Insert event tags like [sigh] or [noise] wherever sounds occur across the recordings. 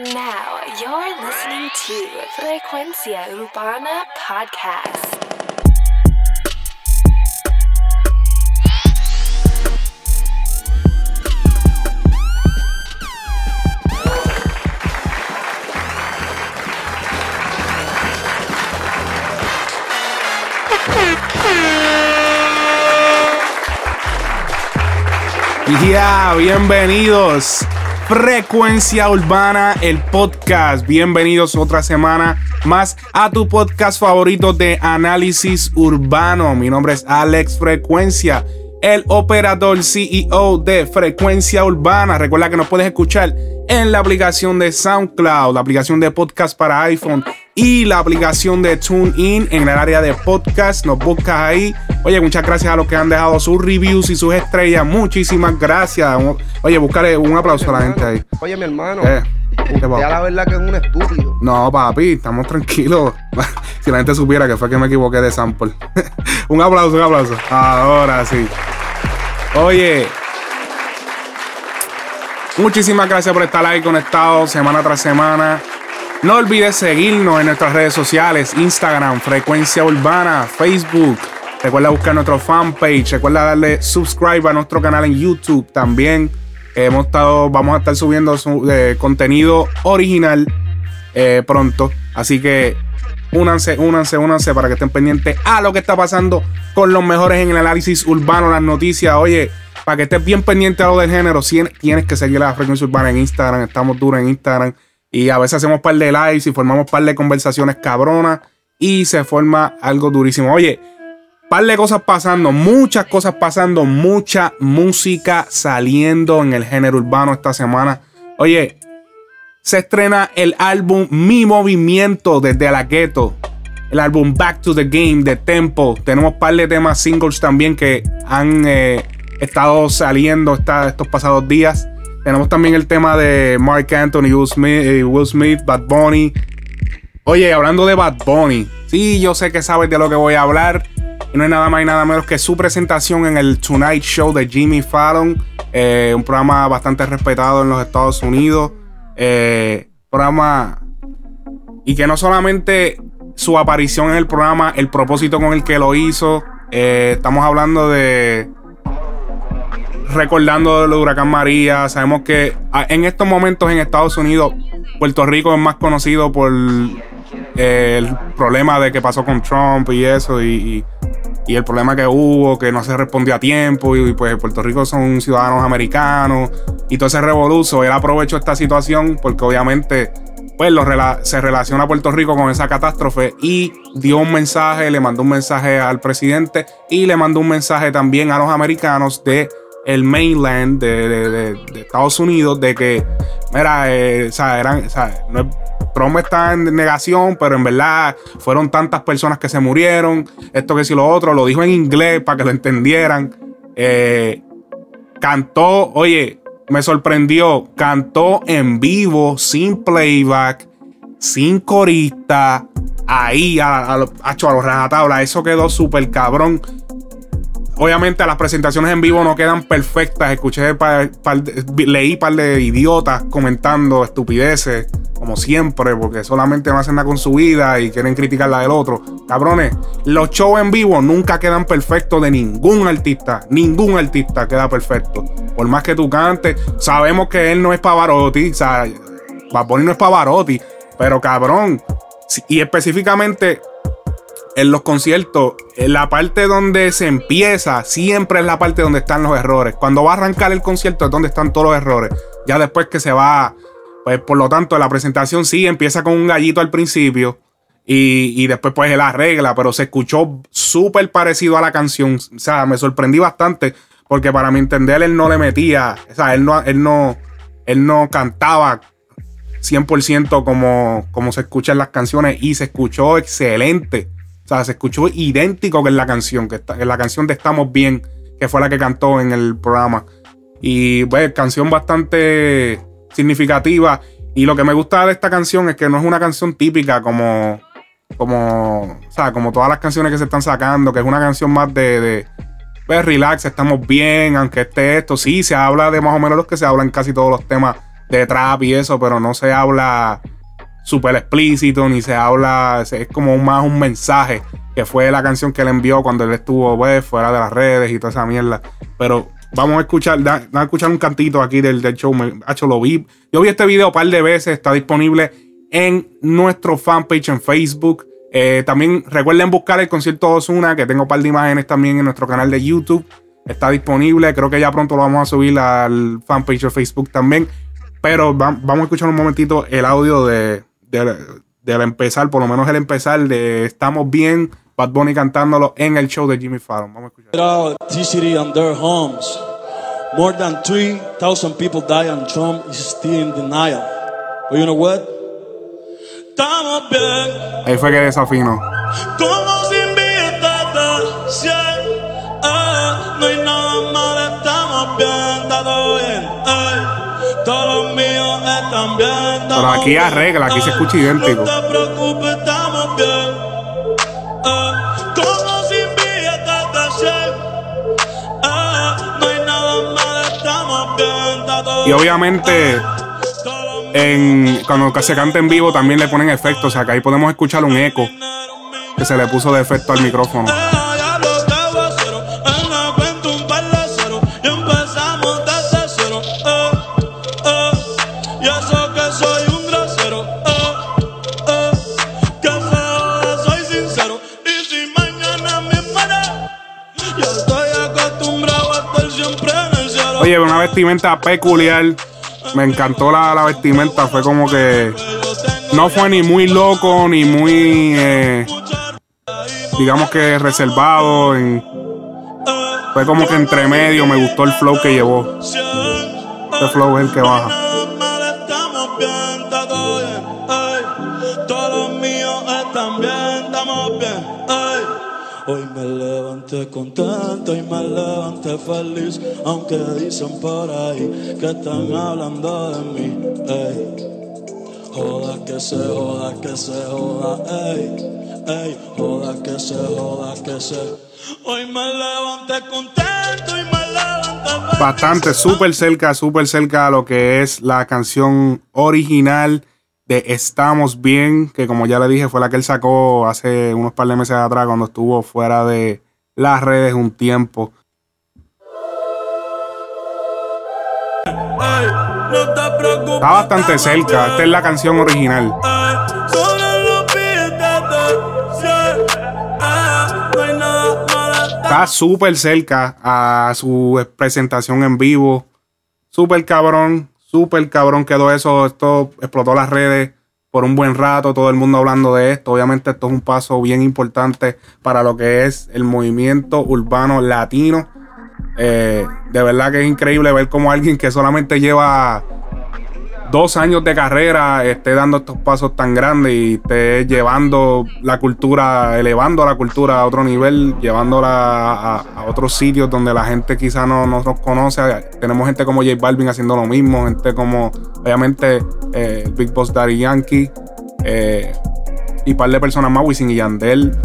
Now you're listening to Frecuencia Urbana Podcast. Ya, bienvenidos. Frecuencia Urbana, el podcast. Bienvenidos otra semana más a tu podcast favorito de análisis urbano. Mi nombre es Alex Frecuencia, el operador CEO de Frecuencia Urbana. Recuerda que nos puedes escuchar en la aplicación de SoundCloud, la aplicación de podcast para iPhone y la aplicación de TuneIn en el área de podcast. Nos buscas ahí. Oye, muchas gracias a los que han dejado sus reviews y sus estrellas. Muchísimas gracias. Oye, buscaré un aplauso a la gente ahí. Oye, mi hermano. Eh, ya la verdad que es un estúpido. No, papi, estamos tranquilos. [laughs] si la gente supiera que fue que me equivoqué de sample. [laughs] un aplauso, un aplauso. Ahora sí. Oye, Muchísimas gracias por estar ahí conectados semana tras semana. No olvides seguirnos en nuestras redes sociales, Instagram, Frecuencia Urbana, Facebook. Recuerda buscar nuestro fanpage, recuerda darle subscribe a nuestro canal en YouTube también. Hemos estado, vamos a estar subiendo eh, contenido original eh, pronto. Así que únanse, únanse, únanse para que estén pendientes a lo que está pasando con los mejores en el análisis urbano, las noticias. Oye, para que estés bien pendiente a lo del género, tienes que seguir la frecuencia urbana en Instagram. Estamos duros en Instagram. Y a veces hacemos par de lives y formamos par de conversaciones cabronas. Y se forma algo durísimo. Oye, par de cosas pasando, muchas cosas pasando, mucha música saliendo en el género urbano esta semana. Oye, se estrena el álbum Mi Movimiento desde la. El álbum Back to the Game de Tempo. Tenemos par de temas singles también que han eh, estado saliendo estos pasados días. Tenemos también el tema de Mark Anthony, Will Smith, eh, Will Smith, Bad Bunny. Oye, hablando de Bad Bunny, sí, yo sé que sabes de lo que voy a hablar. Y no es nada más y nada menos que su presentación en el Tonight Show de Jimmy Fallon. Eh, un programa bastante respetado en los Estados Unidos. Eh, programa. Y que no solamente su aparición en el programa, el propósito con el que lo hizo. estamos hablando de recordando el huracán María. Sabemos que ah, en estos momentos en Estados Unidos, Puerto Rico es más conocido por eh, el problema de que pasó con Trump y eso, y, el problema que hubo, que no se respondió a tiempo, y, pues Puerto Rico son ciudadanos americanos, y todo ese revoluzo. Él aprovechó esta situación porque obviamente pues se relaciona Puerto Rico con esa catástrofe y dio un mensaje, le mandó un mensaje al presidente y le mandó un mensaje también a los americanos de el mainland de, Estados Unidos de que, mira, eh, o sea, eran, o sea, no, está en negación, pero en verdad fueron tantas personas que se murieron, esto que si lo otro, lo dijo en inglés para que lo entendieran. Eh, cantó, oye, me sorprendió, cantó en vivo, sin playback, sin corista, ahí a, a, a, a los rajatabla, eso quedó súper cabrón. Obviamente las presentaciones en vivo no quedan perfectas. Escuché, leí un par de idiotas comentando estupideces, como siempre, porque solamente no hacen nada con su vida y quieren criticar la del otro. Cabrones, los shows en vivo nunca quedan perfectos de ningún artista. Ningún artista queda perfecto. Por más que tú cantes, sabemos que él no es Pavarotti. O sea, no es Pavarotti. Pero cabrón, y específicamente en los conciertos, la parte donde se empieza, siempre es la parte donde están los errores. Cuando va a arrancar el concierto es donde están todos los errores. Ya después que se va, pues por lo tanto, la presentación sí empieza con un gallito al principio y, y después pues él arregla, pero se escuchó súper parecido a la canción. O sea, me sorprendí bastante porque para mi entender él no le metía, o sea, él no, él no, él no cantaba 100% como, como se escucha en las canciones y se escuchó excelente. Se escuchó idéntico que en la canción, que en la canción de Estamos Bien, que fue la que cantó en el programa. Y pues, canción bastante significativa. Y lo que me gusta de esta canción es que no es una canción típica como, como, o sea, como todas las canciones que se están sacando, que es una canción más de, de pues relax, estamos bien, aunque esté esto, sí, se habla de más o menos lo que se habla en casi todos los temas de trap y eso, pero no se habla súper explícito, ni se habla, es como más un mensaje, que fue la canción que él envió cuando él estuvo pues, fuera de las redes y toda esa mierda. Pero vamos a escuchar, vamos a escuchar un cantito aquí del, del show, me, hecho. Yo vi este video un par de veces, está disponible en nuestro fanpage en Facebook. Eh, también recuerden buscar el concierto Osuna, que tengo un par de imágenes también en nuestro canal de YouTube. Está disponible, creo que ya pronto lo vamos a subir al fanpage de Facebook también. Pero vamos a escuchar un momentito el audio de, de, empezar, por lo menos el empezar de Estamos Bien, Bad Bunny cantándolo en el show de Jimmy Fallon. Vamos a escuchar. T-City and their homes. More than 3,000 people die and Trump is still in denial. But you know what? Estamos bien. Ahí fue que desafino. Eh, no hay nada mal, estamos bien, todo bien. Eh, Pero aquí arregla, aquí se escucha idéntico. No te preocupes, estamos bien. Eh, como sin billetes eh, no hay nada mal, estamos bien, todo Y obviamente en, cuando se canta en vivo también le ponen efectos. O sea que ahí podemos escuchar un eco que se le puso de efecto al micrófono. Una vestimenta peculiar me encantó la, vestimenta. Fue como que no fue ni muy loco ni muy, eh, digamos que reservado. fue como que entre medio. Me gustó el flow que llevó. Este flow es el que baja. Hoy me levanté contento y me levanté feliz, aunque dicen por ahí que están hablando de mí. Ey. Joda que se joda, que se joda, ey, ey, joda que se joda, que se. Hoy me levanté contento y me levanté feliz. Bastante, súper cerca, súper cerca a lo que es la canción original de Estamos Bien, que como ya le dije fue la que él sacó hace unos par de meses atrás cuando estuvo fuera de las redes un tiempo. Está bastante cerca, esta es la canción original. Está súper cerca a su presentación en vivo. Súper cabrón. Súper cabrón quedó eso. Esto explotó las redes por un buen rato. Todo el mundo hablando de esto. Obviamente, esto es un paso bien importante para lo que es el movimiento urbano latino. Eh, de verdad que es increíble ver cómo alguien que solamente lleva dos años de carrera esté dando estos pasos tan grandes y esté llevando la cultura, elevando la cultura a otro nivel, llevándola a, otros sitios donde la gente quizá no, nos conoce. Tenemos gente como J Balvin haciendo lo mismo, gente como, obviamente, eh, Big Boss Daddy Yankee eh, y par de personas más, Wisin y Yandel.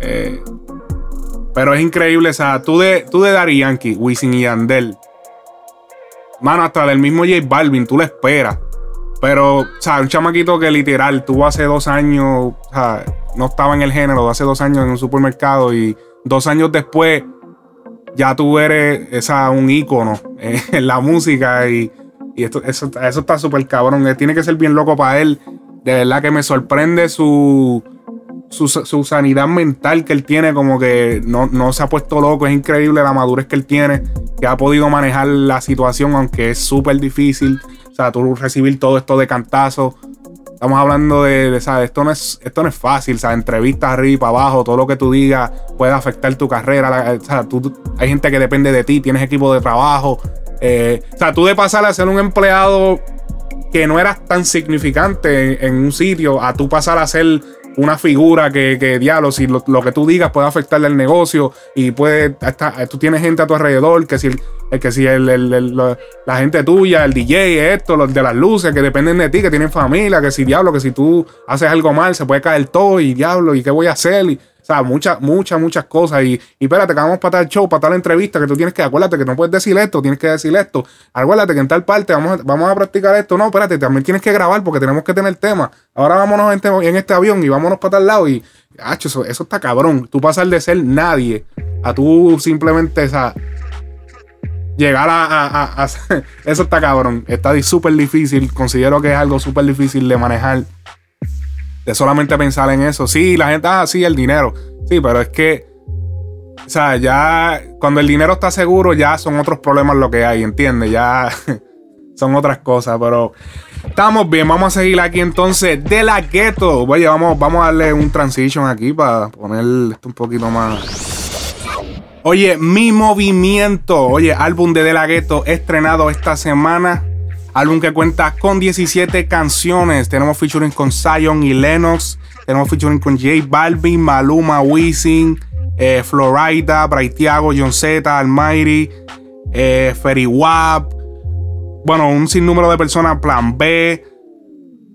Eh, pero es increíble, o sea, tú de, tú de Daddy Yankee, Wisin y Yandel Mano, hasta del mismo J Balvin, tú le esperas. Pero, o sea, un chamaquito que literal tuvo hace dos años, o sea, no estaba en el género, hace dos años en un supermercado y dos años después ya tú eres esa, un ícono en la música y, esto, eso, eso está súper cabrón. Tiene que ser bien loco para él. De verdad que me sorprende su, su, sanidad mental que él tiene, como que no, no, se ha puesto loco, es increíble la madurez que él tiene, que ha podido manejar la situación, aunque es súper difícil. O sea, tú recibir todo esto de cantazo. Estamos hablando de, ¿sabes? Esto no es, esto no es fácil, sea Entrevistas arriba, abajo, todo lo que tú digas puede afectar tu carrera. o sea, tú, hay gente que depende de ti, tienes equipo de trabajo. Eh, o sea, tú de pasar a ser un empleado que no eras tan significante en, un sitio, a tú pasar a ser una figura que, que diablo, si lo, que tú digas puede afectarle al negocio y puede, tú tienes gente a tu alrededor que si el que si el, el- lo- la gente tuya, el DJ, esto, los de las luces, que dependen de ti, que tienen familia, que si diablo, que si tú haces algo mal, se puede caer todo y diablo, y qué voy a hacer. Y, o sea, muchas, muchas, muchas cosas. Y, y espérate, que vamos para tal show, para tal entrevista, que tú tienes que, acuérdate que no puedes decir esto, tienes que decir esto. Acuérdate que en tal parte vamos a, vamos a practicar esto. No, espérate, también tienes que grabar porque tenemos que tener tema. Ahora vámonos en en este avión y vámonos para tal lado. Y, hacho, eso, eso está cabrón. Tú pasar de ser nadie a tú simplemente, o llegar a, a- a- [laughs] eso está cabrón. Está súper difícil. Considero que es algo súper difícil de manejar. De solamente pensar en eso. Sí, la gente, ah, sí, el dinero. Sí, pero es que, o sea, ya cuando el dinero está seguro, ya son otros problemas lo que hay, ¿entiendes? Ya [laughs] son otras cosas, pero estamos bien. Vamos a seguir aquí entonces de la gueto. Oye, vamos, vamos a darle un transition aquí para poner esto un poquito más. Oye, mi movimiento. Oye, álbum de De La Ghetto estrenado esta semana. Álbum que cuenta con 17 canciones. Tenemos featuring con Zion y Lennox. Tenemos featuring con J Balvin, Maluma, Wisin, eh, Florida, Braithiago, John Z, Almighty, eh, Ferry Wap. Bueno, un sinnúmero de personas. Plan B.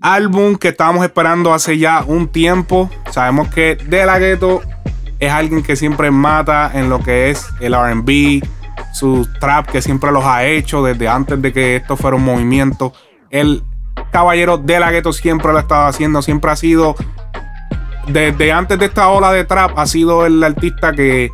Álbum que estábamos esperando hace ya un tiempo. Sabemos que De La Ghetto es alguien que siempre mata en lo que es el RB, su trap que siempre los ha hecho desde antes de que esto fuera un movimiento. El caballero de la gueto siempre lo ha estado haciendo, siempre ha sido, desde antes de esta ola de trap, ha sido el artista que,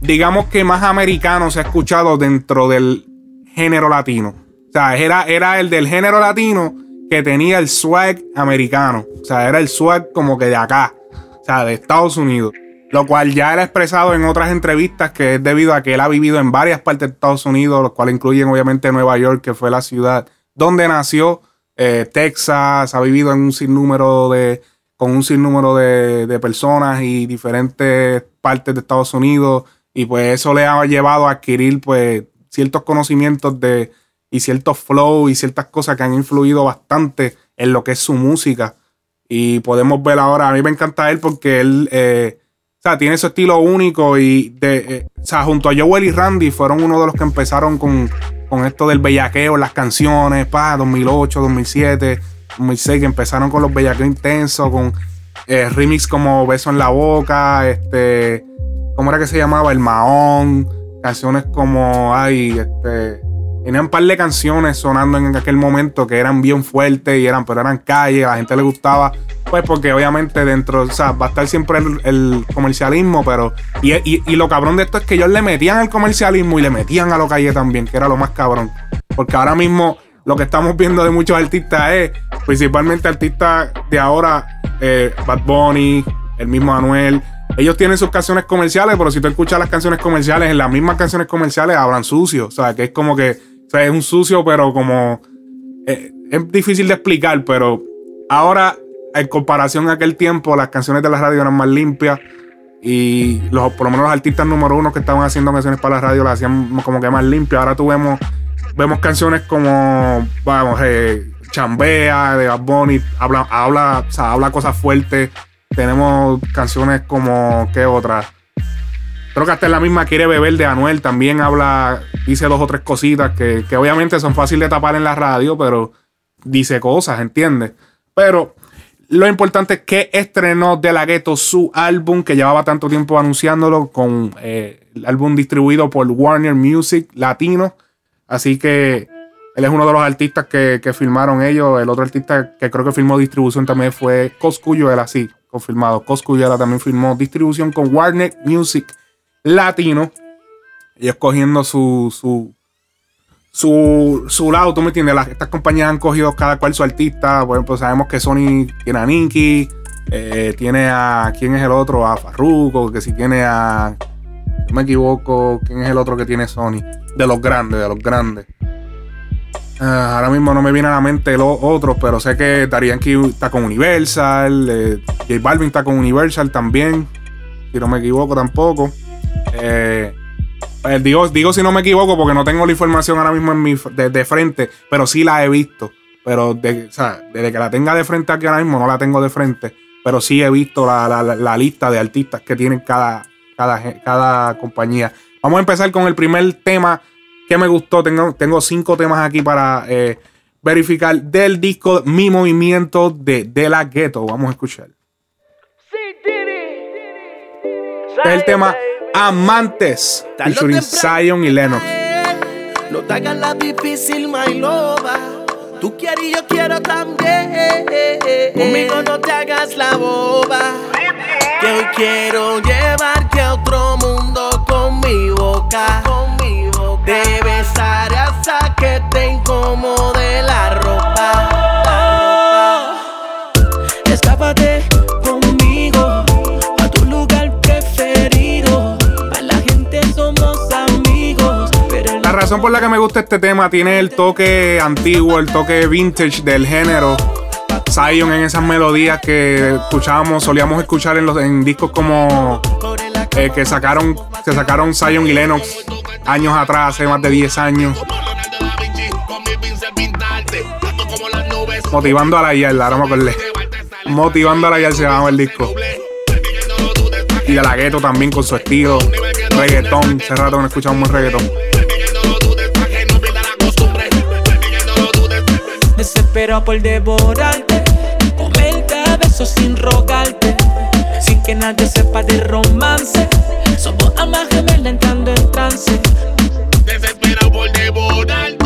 digamos que más americano se ha escuchado dentro del género latino. O sea, era, era el del género latino que tenía el swag americano. O sea, era el swag como que de acá. O sea, de Estados Unidos. Lo cual ya él ha expresado en otras entrevistas que es debido a que él ha vivido en varias partes de Estados Unidos, los cuales incluyen obviamente Nueva York, que fue la ciudad donde nació, eh, Texas, ha vivido en un sinnúmero de, con un sinnúmero de, de personas y diferentes partes de Estados Unidos, y pues eso le ha llevado a adquirir pues ciertos conocimientos de, y ciertos flow y ciertas cosas que han influido bastante en lo que es su música. Y podemos ver ahora, a mí me encanta él porque él... eh, o sea, tiene su estilo único y de, eh, o sea, junto a Joel y Randy fueron uno de los que empezaron con, con esto del bellaqueo, las canciones, pa, 2008, 2007, 2006, que empezaron con los bellaqueos intensos, con eh, remix como Beso en la Boca, este, ¿cómo era que se llamaba? El Mahón, canciones como, ay, este, tenían un par de canciones sonando en aquel momento que eran bien fuertes y eran, pero eran calles, a la gente le gustaba, pues porque obviamente dentro, o sea, va a estar siempre el, comercialismo, pero, y, y- y lo cabrón de esto es que ellos le metían al comercialismo y le metían a lo calle también, que era lo más cabrón, porque ahora mismo lo que estamos viendo de muchos artistas es, principalmente artistas de ahora, eh, Bad Bunny, el mismo Anuel, ellos tienen sus canciones comerciales, pero si tú escuchas las canciones comerciales, en las mismas canciones comerciales hablan sucio. O sea, que es como que, sea, es un sucio, pero como. eh, es difícil de explicar, pero ahora, en comparación a aquel tiempo, las canciones de la radio eran más limpias. Y los, por lo menos los artistas número uno que estaban haciendo canciones para la radio las hacían como que más limpias. Ahora tú vemos, vemos canciones como, vamos, eh, Chambea, de Bad Bunny, habla, habla, o habla cosas fuertes. Tenemos canciones como, ¿qué otra? Creo que hasta en la misma Quiere Beber de Anuel también habla, dice dos o tres cositas que, que obviamente son fáciles de tapar en la radio, pero dice cosas, ¿entiendes? Pero lo importante es que estrenó De La Ghetto su álbum, que llevaba tanto tiempo anunciándolo, con eh, el álbum distribuido por Warner Music Latino. Así que él es uno de los artistas que, que firmaron ellos. El otro artista que creo que firmó distribución también fue Coscuyuela, sí, confirmado. Coscuyuela también firmó distribución con Warner Music Latino. Ellos cogiendo su, su, su, su lado, tú me entiendes. Las, estas compañías han cogido cada cual su artista. Bueno, pues sabemos que Sony tiene a Nicky, eh, tiene a. ¿Quién es el otro? A Farruko, que si tiene a. No me equivoco, ¿quién es el otro que tiene Sony? De los grandes, de los grandes. Ah, ahora mismo no me viene a la mente los otros, pero sé que Darianki está con Universal, eh, J Balvin está con Universal también, si no me equivoco tampoco. Eh, pues digo, digo si no me equivoco porque no tengo la información ahora mismo en mi, de, de frente, pero sí la he visto. Pero de- o sea, desde que la tenga de frente aquí ahora mismo, no la tengo de frente, pero sí he visto la, la- la- la lista de artistas que tienen cada, cada, compañía. Vamos a empezar con el primer tema ¿Qué me gustó? Tengo, tengo cinco temas aquí para eh, verificar del disco Mi Movimiento de De La Ghetto. Vamos a escuchar. Este es el tema Amantes, featuring Zion y Lennox. No te hagas la difícil, my loba. Tú quieres y yo quiero también. Conmigo no te hagas la boba. Que hoy quiero llevarte a otro mundo con mi boca. Con mi boca. De besar hasta que te incomode la ropa. Escápate razón por la que me gusta este tema tiene el toque antiguo, el toque vintage del género. Zion en esas melodías que escuchábamos, solíamos escuchar en, los, en discos como eh, que sacaron, se sacaron Zion y Lennox años atrás, hace más de 10 años. Motivando a la Yal, ahora me acordé. Motivando a la Yal se llamaba el disco. Y de la gueto también con su estilo. Reggaetón, hace rato no escuchamos reggaetón. Desespero por devorarte, comerte a sin rogarte, sin que nadie sepa de romance. Somos almas gemelas entrando en trance. Desesperado por devorarte,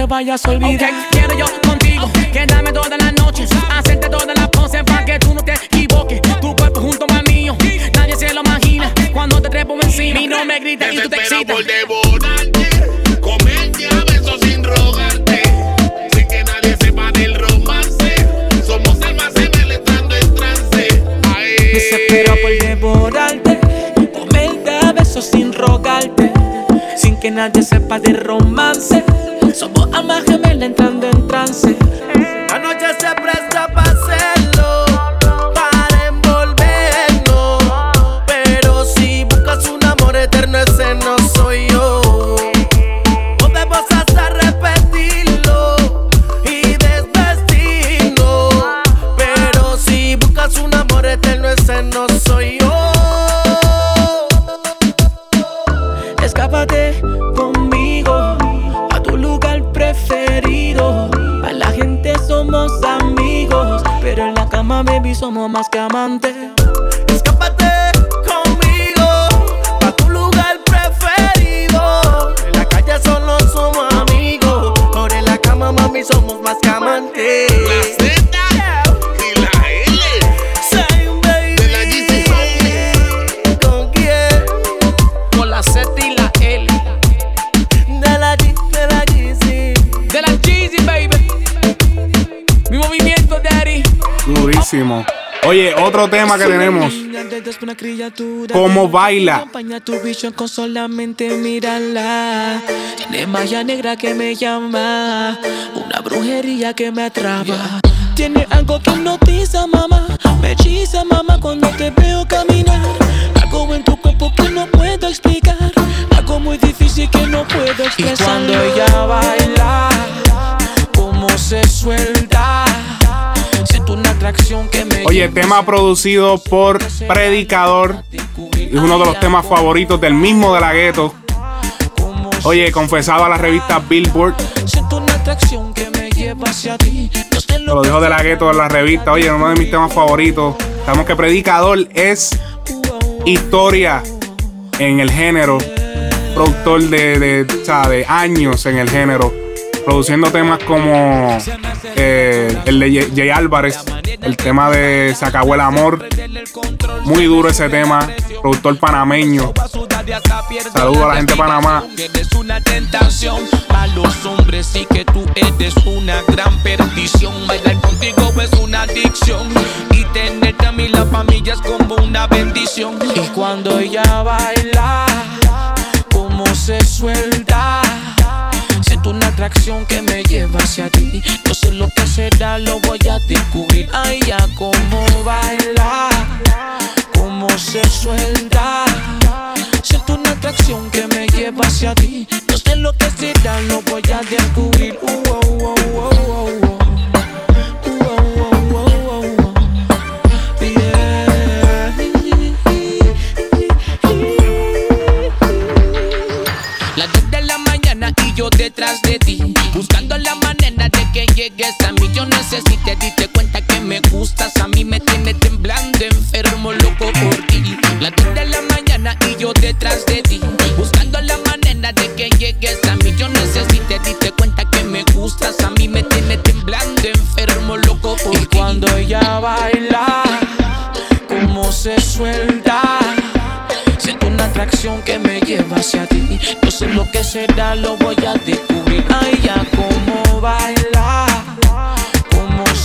te vayas a olvidar. quiero yo contigo, quedarme toda la noche, hacerte todas las poses para que tú no te equivoques. Tu cuerpo junto al mío, nadie se lo imagina. Cuando te trepo encima, y no me gritas y tú te excitas. por devorarte, comerte a besos sin rogarte, sin que nadie sepa del romance. Somos almas gemelas entrando en trance. Ay. Desespero por devorarte, comerte a besos sin rogarte, sin que nadie sepa de romance. Otro tema que tenemos. ¿Cómo baila? Tu visión con solamente mirarla. Tiene magia negra que me llama. Una brujería que me atrapa. Tiene algo que hipnotiza, mamá. Me hechiza, mamá, cuando te veo caminar. Algo en tu cuerpo que no puedo explicar. Algo muy difícil que no puedo expresar. Y cuando ella baila, cómo se suelta. Siento una atracción que me Oye, tema producido por Predicador. Es uno de los temas favoritos del mismo de la gueto. Oye, confesado a la revista Billboard. Lo dijo de la gueto en la revista. Oye, uno de mis temas favoritos. Sabemos que Predicador es historia en el género. Productor de, de, de años en el género. Produciendo temas como eh, el de Jay Álvarez. El tema de Se acabó el amor. Muy duro ese tema. Productor panameño. Saludo a la gente de Panamá. Eres una tentación a los hombres y que tú eres una gran perdición. Bailar contigo es una adicción y tenerte a mí la familia es como una bendición. Y cuando ella baila, como se suelta. Siento una atracción que me lleva hacia ti. No sé lo que será, lo voy a descubrir. Ay, ya como baila, como se suelta. Siento una atracción que me lleva hacia ti. No sé lo que será, lo voy a descubrir. Uh, oh, oh, oh, oh, oh. Uh, llegues a mí Yo necesité, diste cuenta que me gustas. A mí me tiene temblando, enfermo, loco por ti. 10 de la mañana y yo detrás de ti. Buscando la manera de que llegues a mí. Yo necesité, diste cuenta que me gustas. A mí me tiene temblando, enfermo, loco por ti. Y cuando ella baila Como se suelta Siento una atracción que me lleva hacia ti. No sé lo que será, lo voy a descubrir. Ay, ya cómo baila, cómo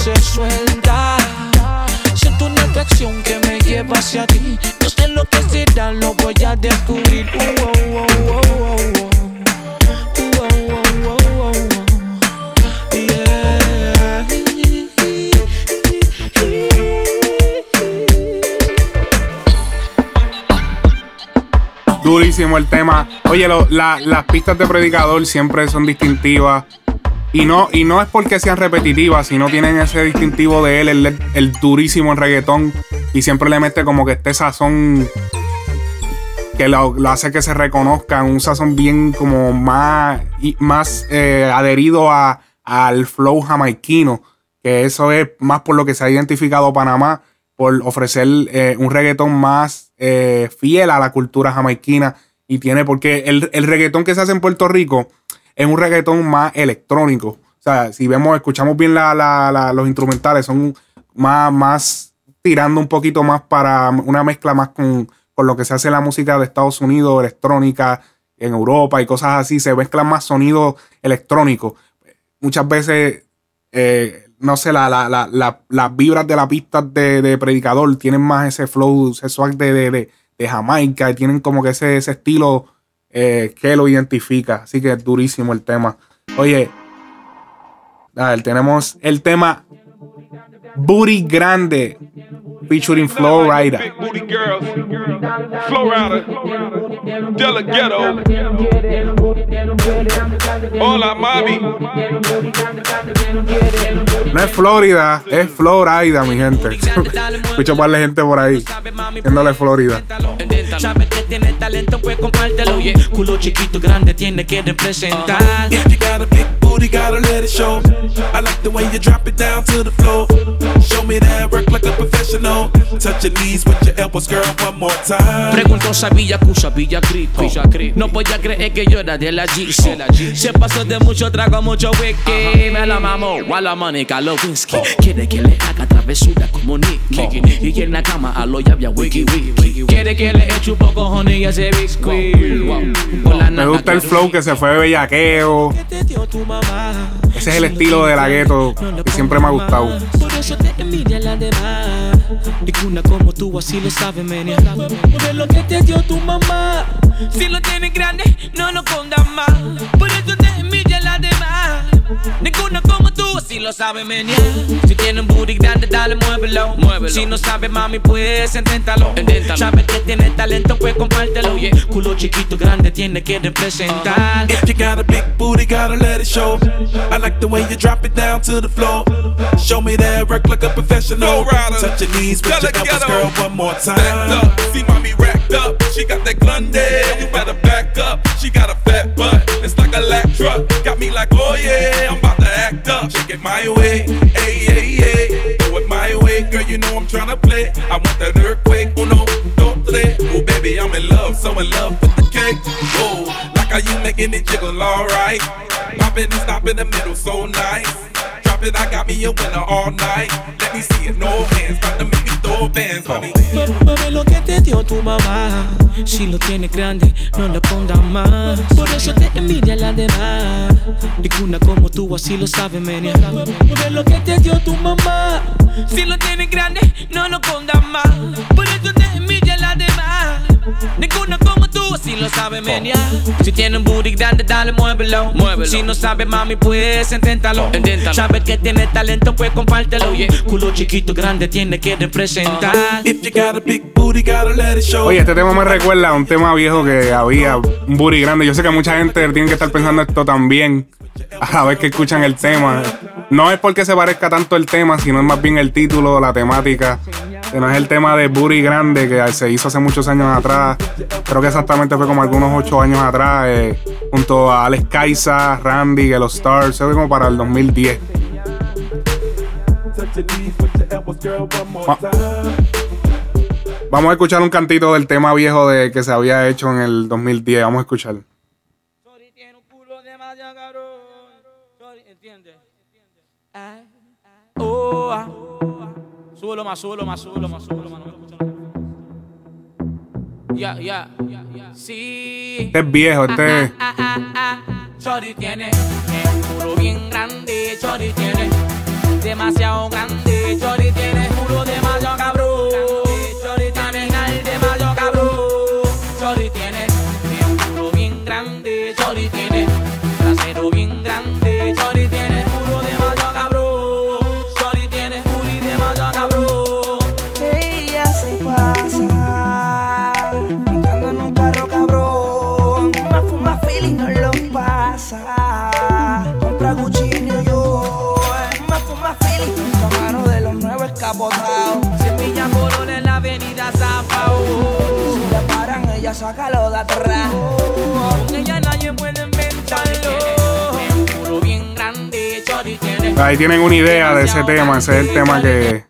se suelta. Siento una atracción que me lleva hacia ti. No sé lo que será, lo voy a descubrir. Uh. Uh. Yeah. Durísimo el tema. Oye, lo- la- las pistas de Predicador siempre son distintivas. Y no, y no es porque sean repetitivas, sino tienen ese distintivo de él, el, el durísimo en reggaetón. Y siempre le mete como que este sazón que lo, lo hace que se reconozca. Un sazón bien como más, más eh, adherido a, al flow jamaiquino. Que eso es más por lo que se ha identificado Panamá, por ofrecer eh, un reggaetón más eh, fiel a la cultura jamaiquina. Y tiene, porque el, el reggaetón que se hace en Puerto Rico es un reggaetón más electrónico. O sea, si vemos, escuchamos bien la- la- los instrumentales, son más, más tirando un poquito más para una mezcla más con, con lo que se hace en la música de Estados Unidos, electrónica, en Europa y cosas así. Se mezclan más sonidos electrónicos. Muchas veces, eh, no sé, la- la- la- la- las vibras de la pista de, de Predicador tienen más ese flow, swag de, de, de- de Jamaica tienen como que ese, ese estilo eh, que lo identifica. Así que es durísimo el tema. Oye, a tenemos el tema Booty Grande featuring Flow Rider. Big booty girls, Flow Rider, Della Ghetto. Hola, mami. No es Florida, es Florida, mi gente. [laughs] Escucho par de gente por ahí. Yéndole Florida. Sabes que tiene talento, pues compártelo. Oye, culo chiquito, grande, tiene que representar. If you got a big booty, gotta let it show. I like the way you drop it down to the floor. Show me that work like a professional. Touch your knees with your elbows, girl, one more time. Pregunto a Villa Cripo. No podía creer que yo era de la GC. Se pasó de mucho trago, mucho whisky. Me la mamó, a la Mónica, lo whisky. Quiere que le haga travesura como Nicky. Y en la cama a lo ya había wiki wiki. Quiere que le eche un poco honey a ese biscuit. Me gusta el flow que se fue de bellaqueo. Ese es el estilo de la gueto que siempre me ha gustado. Eso te envidia la demás. Ninguna como tú así lo sabe menear. Por lo que te dio tu mamá. Si lo tienes grande, no lo condas más. Por eso te envidia Ninguna como tú así lo sabe menear. Si tienes un booty grande, dale, muévelo. muévelo. Si no sabes, mami, pues inténtalo. Sabes que tienes talento, pues compártelo. Oye, culo chiquito, grande, tiene que representar. If you got a big booty, gotta let it show. I like the way you drop it down to the floor. Show me that work like a professional. Touch your knees with your elbows, girl, one more Back time. up, see mommy racked up. She got that Glunde. You better back up. She got a fat butt. It's like a lack truck. Got me like, oh yeah, I'm about to act up. Shake it my way, hey, hey, hey. Do it my way, girl. You know I'm tryna play. I want that earthquake. Uno, dos, tres. Oh baby, I'm in love, so in love with the cake. Whoa, like how you making it jiggle, alright. Pop it and stop in the middle, so nice. It, I got me a winner all night. Let me see it, no hands, about to make me throw bands, honey. Bebé, lo que te dio tu mamá. Si lo tienes grande, no lo pongas más. Por eso te envidia la demás. Ninguna como tú, así lo sabe, menia. Bebé, lo que te dio tu mamá. Si lo tienes grande, no lo pongas más. Por eso te envidia la demás. Ninguna como tú, así lo sabe, menia. Si tienes un booty grande, dale, muévelo. muévelo. Si no sabes, mami, pues inténtalo. Inténtalo. Sabes que tienes talento, pues compártelo. Culo chiquito, grande, tiene que representar. If you got a big booty, gotta let it show. Oye, este tema me recuerda a un tema viejo que había, un booty grande. Yo sé que mucha gente tiene que estar pensando esto también a la vez que escuchan el tema. No es porque se parezca tanto el tema, sino es más bien el título, la temática. Que no es el tema de booty grande que se hizo hace muchos años atrás. Creo que exactamente fue como algunos ocho años atrás, eh, junto a Alex Kaisa, Randy, que los Stars. Se fue como para el 2010. Va- Vamos a escuchar un cantito del tema viejo de que se había hecho en el 2010. Vamos a escuchar. Oh, ah. Súbelo más, súbelo más, súbelo más, súbelo más. Ya, ya, ya, ya. Sí. Este es viejo, este es. Ah, ah, ah. Chori tiene el culo bien grande, Chori tiene demasiado grande, Chori paran, ella saca lo de atrás. Con ella nadie puede inventarlo. Un culo bien grande, Chori tiene. Ahí tienen una idea de ese tema. Ese es el tema que,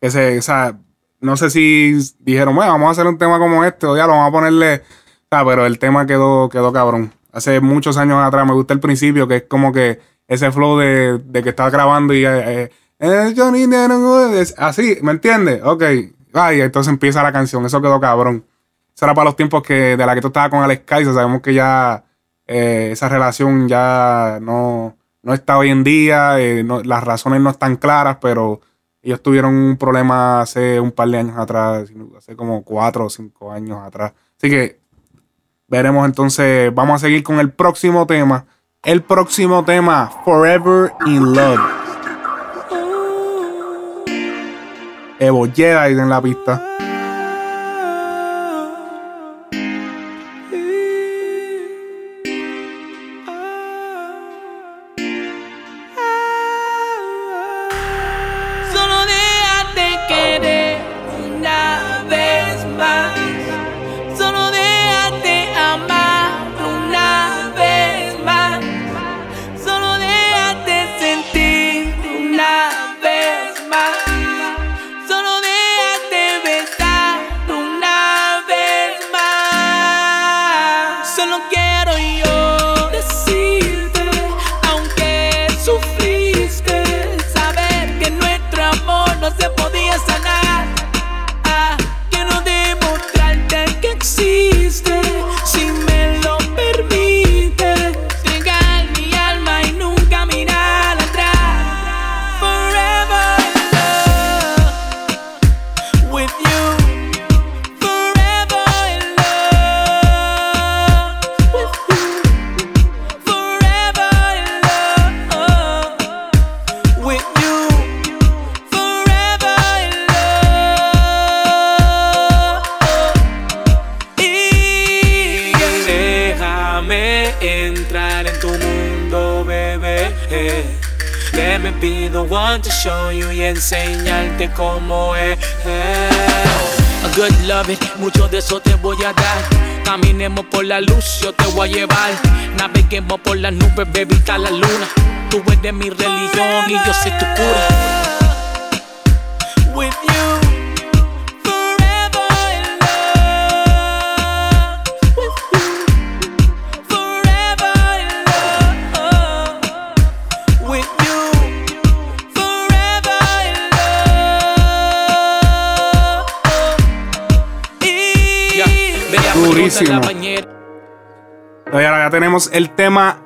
que se. O sea, no sé si dijeron, bueno, vamos a hacer un tema como este, o ya lo vamos a ponerle. O sea, pero el tema quedó, quedó cabrón. Hace muchos años atrás me gusta el principio, que es como que ese flow de, de que estaba grabando y. eh, eh, es así, ¿me entiendes? Ok. Ay, entonces empieza la canción. Eso quedó cabrón. Eso era para los tiempos que de la que tú estabas con Alex Kaiser. Sabemos que ya eh, esa relación ya no, no está hoy en día. eh, las razones no están claras, pero ellos tuvieron un problema hace un par de años atrás, hace como cuatro o cinco años atrás. Así que veremos entonces. Vamos a seguir con el próximo tema. El próximo tema, Forever in Love. Evo Jedi en la pista.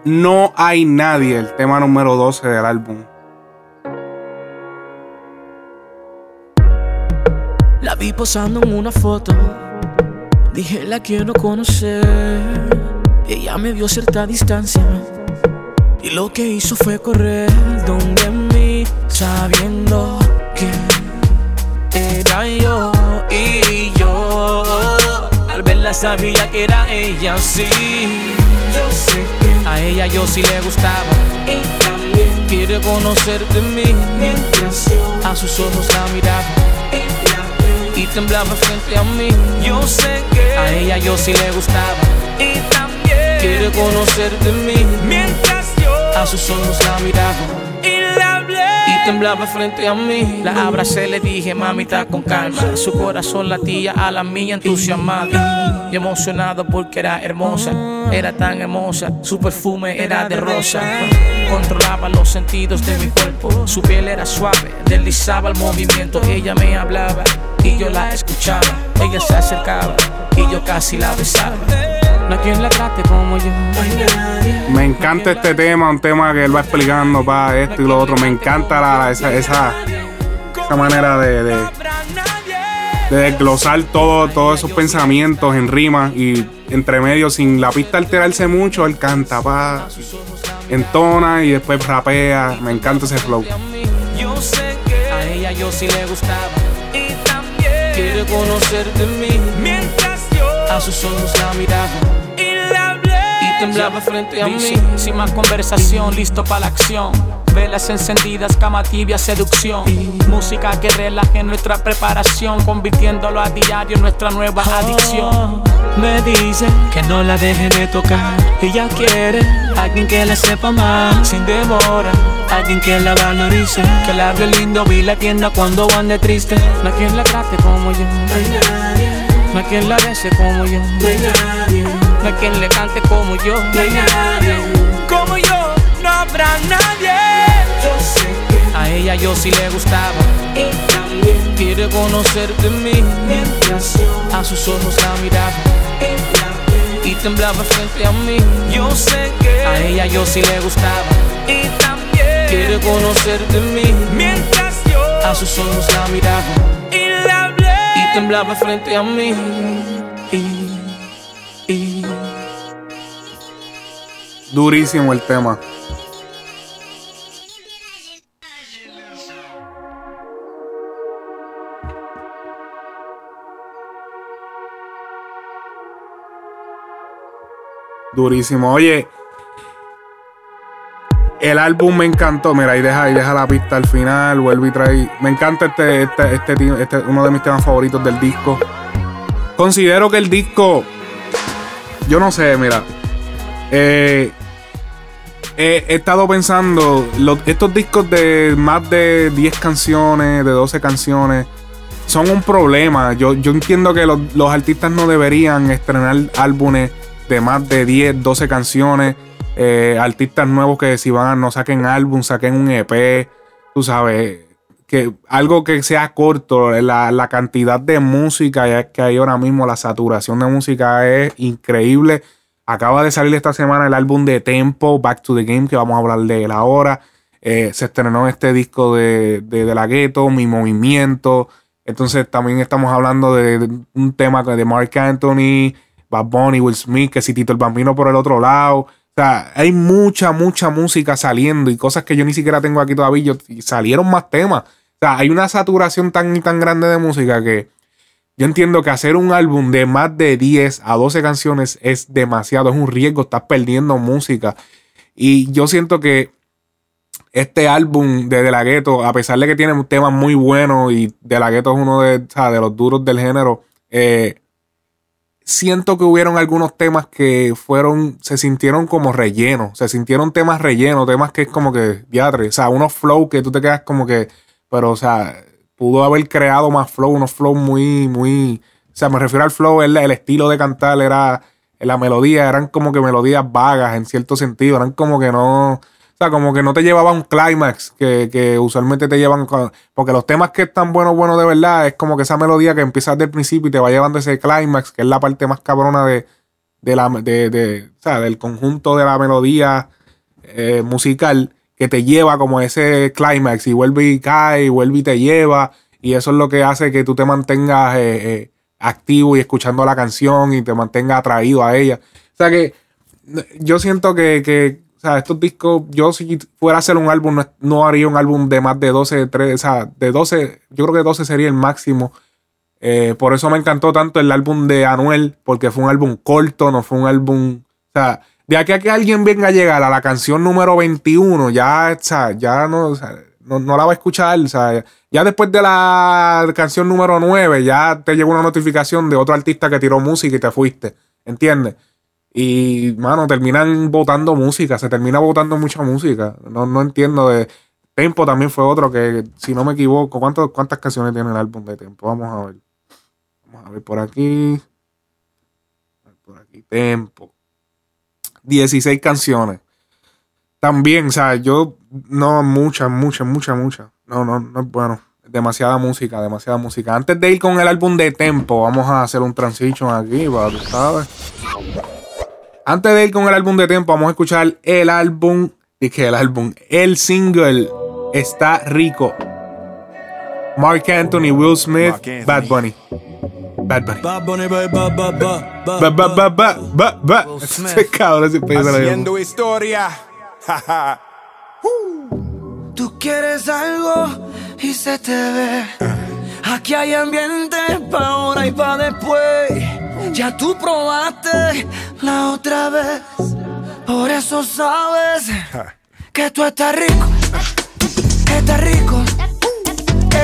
No hay nadie, el tema número 12 del álbum. La vi posando en una foto. Dije, la quiero conocer. Ella me vio cierta distancia. Y lo que hizo fue correr donde mí, sabiendo que era yo. Y yo, al verla sabía que era ella, sí. Yo sé a ella yo sí le gustaba. Y también quiere conocer de mí. A sus ojos la miraba y temblaba frente a mí. Yo sé que a ella yo sí le gustaba y también quiere conocer de mí. Mientras yo a sus ojos la miraba y la hablé y temblaba frente a mí. La abracé, le dije, mamita, con calma. Su corazón latía a la mía entusiasmada y emocionado porque era hermosa. Era tan hermosa, su perfume era de rosa. Controlaba los sentidos de mi cuerpo. Su piel era suave, deslizaba el movimiento. Ella me hablaba y yo la escuchaba. Ella se acercaba y yo casi la besaba. No hay quien la trate como yo. Me encanta este tema, un tema que él va explicando para esto y lo otro. Me encanta la- esa, esa, esa manera de, de, de desglosar todo, todos esos pensamientos en rima y entre medio, sin la pista alterarse mucho, él canta, pa, entona y después rapea. Me encanta ese flow. Yo sé que a ella yo sí le gustaba y también quiere conocer de mí. Mientras yo a sus ojos la miraba y la hablé y temblaba frente a mí. Sin más conversación, listo para la acción. Velas encendidas, cama tibia, seducción. Música que relaje nuestra preparación, convirtiéndolo a diario en nuestra nueva adicción. Me dice que no la deje de tocar. Ella quiere alguien que la sepa más, sin demora. Alguien que la valorice, que la hable lindo y la atienda cuando ande triste. No hay quien la trate como yo. No hay quien la bese como yo. No hay quien le cante como yo. Como yo, no habrá nadie. A ella yo sí le gustaba. Y también quiere conocer de mí. A sus ojos la miraba. Y temblaba frente a mí. Yo sé que a ella yo sí le gustaba. Y también quiere conocer de mí. Mientras yo a sus ojos la miraba. Y la hablé. Y temblaba frente a mí. Y, y Durísimo el tema. Durísimo. Oye, el álbum me encantó. Mira, ahí deja, deja la pista al final. Vuelve y trae. Me encanta este, este, este, este, uno de mis temas favoritos del disco. Considero que el disco. Yo no sé, mira. Eh, he, he estado pensando. estos discos de más de 10 canciones, de 12 canciones. Son un problema. Yo, yo entiendo que los, los artistas no deberían estrenar álbumes de más de 10, 12 canciones. Eh, artistas nuevos que si van a no saquen álbum, saquen un EP. Tú sabes, que algo que sea corto. La, la cantidad de música que hay ahora mismo, la saturación de música es increíble. Acaba de salir esta semana el álbum de Tempo, Back to the Game, que vamos a hablar de él ahora. Eh, se estrenó este disco de, de, de La Ghetto, Mi Movimiento. Entonces también estamos hablando de, de un tema de Mark Anthony, Bad Bunny, Will Smith, que si Tito el Bambino por el otro lado. O sea, hay mucha, mucha música saliendo y cosas que yo ni siquiera tengo aquí todavía. Salieron más temas. O sea, hay una saturación tan, tan grande de música que yo entiendo que hacer un álbum de más de 10 a 12 canciones es demasiado, es un riesgo, estás perdiendo música. Y yo siento que este álbum de De La Ghetto, a pesar de que tiene temas muy buenos y De La Ghetto es uno de, o sea, de los duros del género, eh, siento que hubieron algunos temas que fueron, se sintieron como rellenos, se sintieron temas rellenos, temas que es como que, diatre, o sea, unos flow que tú te quedas como que, pero, o sea, pudo haber creado más flow, unos flow muy, muy, o sea, me refiero al flow, el, el estilo de cantar era, la melodía, eran como que melodías vagas en cierto sentido, eran como que no, como que no te llevaba un clímax que, usualmente te llevan. porque los temas que están buenos, buenos de verdad, es como que esa melodía que empieza desde el principio y te va llevando ese clímax, que es la parte más cabrona de, de la, de, de- o del conjunto de la melodía eh, musical, que te lleva como ese clímax y vuelve y cae, y vuelve y te lleva. Y eso es lo que hace que tú te mantengas eh, eh, activo y escuchando la canción y te mantengas atraído a ella. O sea que yo siento que, sea, estos discos, yo si fuera a hacer un álbum, no, no haría un álbum de más de 12, 13, o sea, de 12, yo creo que 12 sería el máximo. Eh, por eso me encantó tanto el álbum de Anuel, porque fue un álbum corto, no fue un álbum, o sea, de aquí a que alguien venga a llegar a la canción número 21, ya, o sea, ya no, o sea, no, no la va a escuchar, o sea, ya después de la canción número 9, ya te llegó una notificación de otro artista que tiró música y te fuiste, ¿entiendes? Y, mano, terminan votando música, se termina votando mucha música. No, no entiendo de... Tempo también fue otro que, si no me equivoco, ¿cuántas, ¿cuántas canciones tiene el álbum de Tempo? Vamos a ver. Vamos a ver por aquí. Por aquí, Tempo. 16 canciones. También, o sea, yo, no, muchas, muchas, muchas, muchas. No, no, no es bueno. Demasiada música, demasiada música. Antes de ir con el álbum de Tempo, vamos a hacer un transition aquí, sabes. Antes de ir con el álbum de Tempo, vamos a escuchar el álbum. Dije el álbum. El single está rico. Mark Anthony, Will Smith, Bad Bunny. Bad Bunny. Bad Bunny, ba, ba, ba, ba, ba, Ba, ba, ba, ba, ba, ba. Ese cabrón se pide la Haciendo historia. [laughs] Tú quieres algo y se te ve. Aquí hay ambiente pa' ahora y pa' después. Ya tú probaste la otra vez. Por eso sabes que tú estás rico. Estás rico.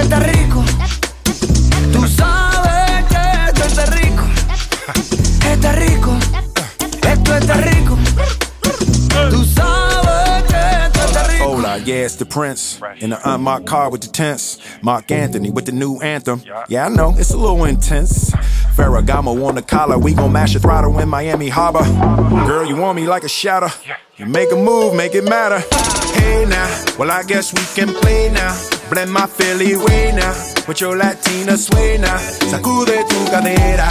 Estás rico. Tú sabes que tú estás rico. Estás rico. Esto está rico. Tú sabes que rico. Yeah, it's the Prince. In the unmarked car with the tents. Mark Anthony with the new anthem. Yeah, I know, it's a little intense. Ferragamo on the collar, we gon' mash a throttle in Miami Harbor. Girl, you want me like a shadow. You make a move, make it matter. Hey now, well, I guess we can play now. Blend my Philly way now. With your Latina sway now. Sacude tu cadera.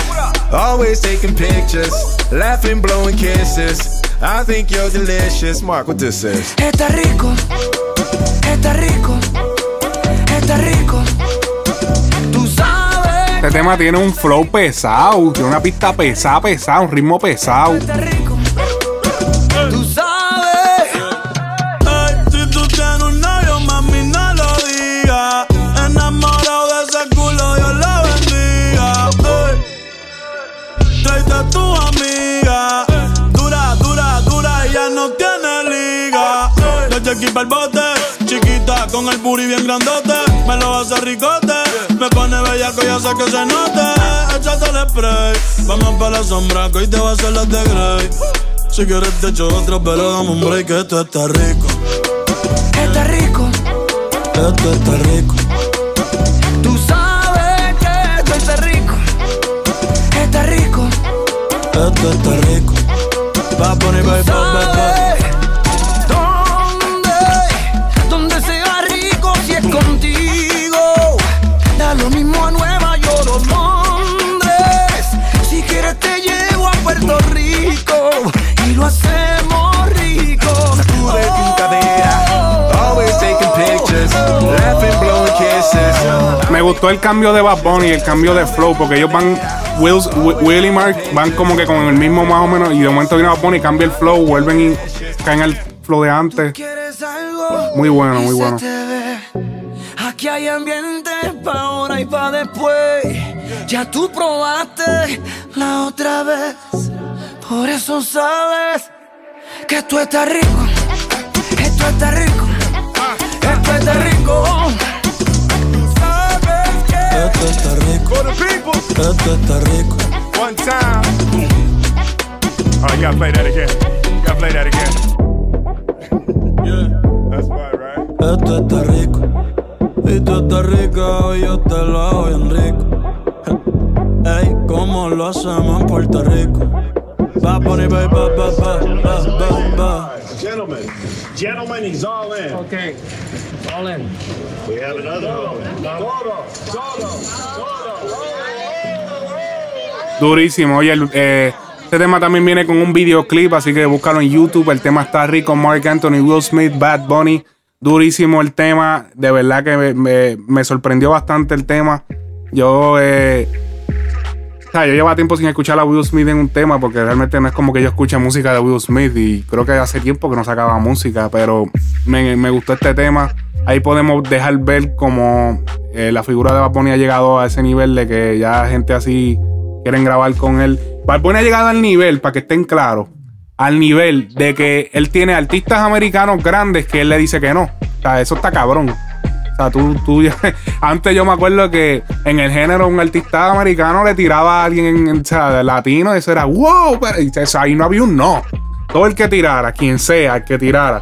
Always taking pictures. Laughing, blowing kisses. I think you're delicious. Mark, what this is. Está rico, está rico, está rico. Tú sabes Este tema tiene un flow pesado, tiene una pista pesada, pesada, un ritmo pesado. Tú booty bien grandote. Me lo hace ricote, me pone bellaco, ya sé que se note. Échate el spray, vamos para la sombra, que hoy te va a hacer las de Grey. Si quieres te echo otra, pero dame un break, que esto está rico. Está rico. Esto está rico. Tú sabes que esto está rico. Está rico. Esto está rico. Va a poner, Me gustó el cambio de Bad Bunny el cambio de flow, porque ellos van, Will, Will y Mark van como que con el mismo más o menos, y de momento viene Bad Bunny, cambia el flow, vuelven y caen al flow de antes. Muy bueno, muy bueno. Aquí hay ambiente pa' ahora y pa' después. Ya tú probaste la otra vez. Por eso sabes que esto está rico. Esto está rico. Esto está rico. Está rico. Esto está rico. One time. Oh, you gotta play that again. You gotta play that again. Yeah. That's right, right? Esto está rico. Y tú estás rico y yo te lo hago bien rico. Ey, como lo hacemos en Puerto Rico. Va a poner, va, va, va, va, va, va, va. gentlemen. Gentlemen, he's all in. Okay. All in. We have another one. Todo, todo, todo. Durísimo. Oye, el, eh, este tema también viene con un videoclip, así que búscalo en YouTube. El tema está rico. Mark Anthony, Will Smith, Bad Bunny. Durísimo el tema. De verdad que me, sorprendió bastante el tema. Yo, eh, o sea, yo llevaba tiempo sin escuchar a Will Smith en un tema porque realmente no es como que yo escuche música de Will Smith y creo que hace tiempo que no sacaba música, pero me, me gustó este tema. Ahí podemos dejar ver como eh, la figura de Bad Bunny ha llegado a ese nivel de que ya gente así quieren grabar con él. Bad Bunny ha llegado al nivel, para que estén claros, al nivel de que él tiene artistas americanos grandes que él le dice que no. O sea, eso está cabrón. O sea, tú, tú [laughs] antes yo me acuerdo que en el género un artista americano le tiraba a alguien en- o sea, latino y eso era wow, pero ahí no había un no. Todo el que tirara, quien sea, el que tirara.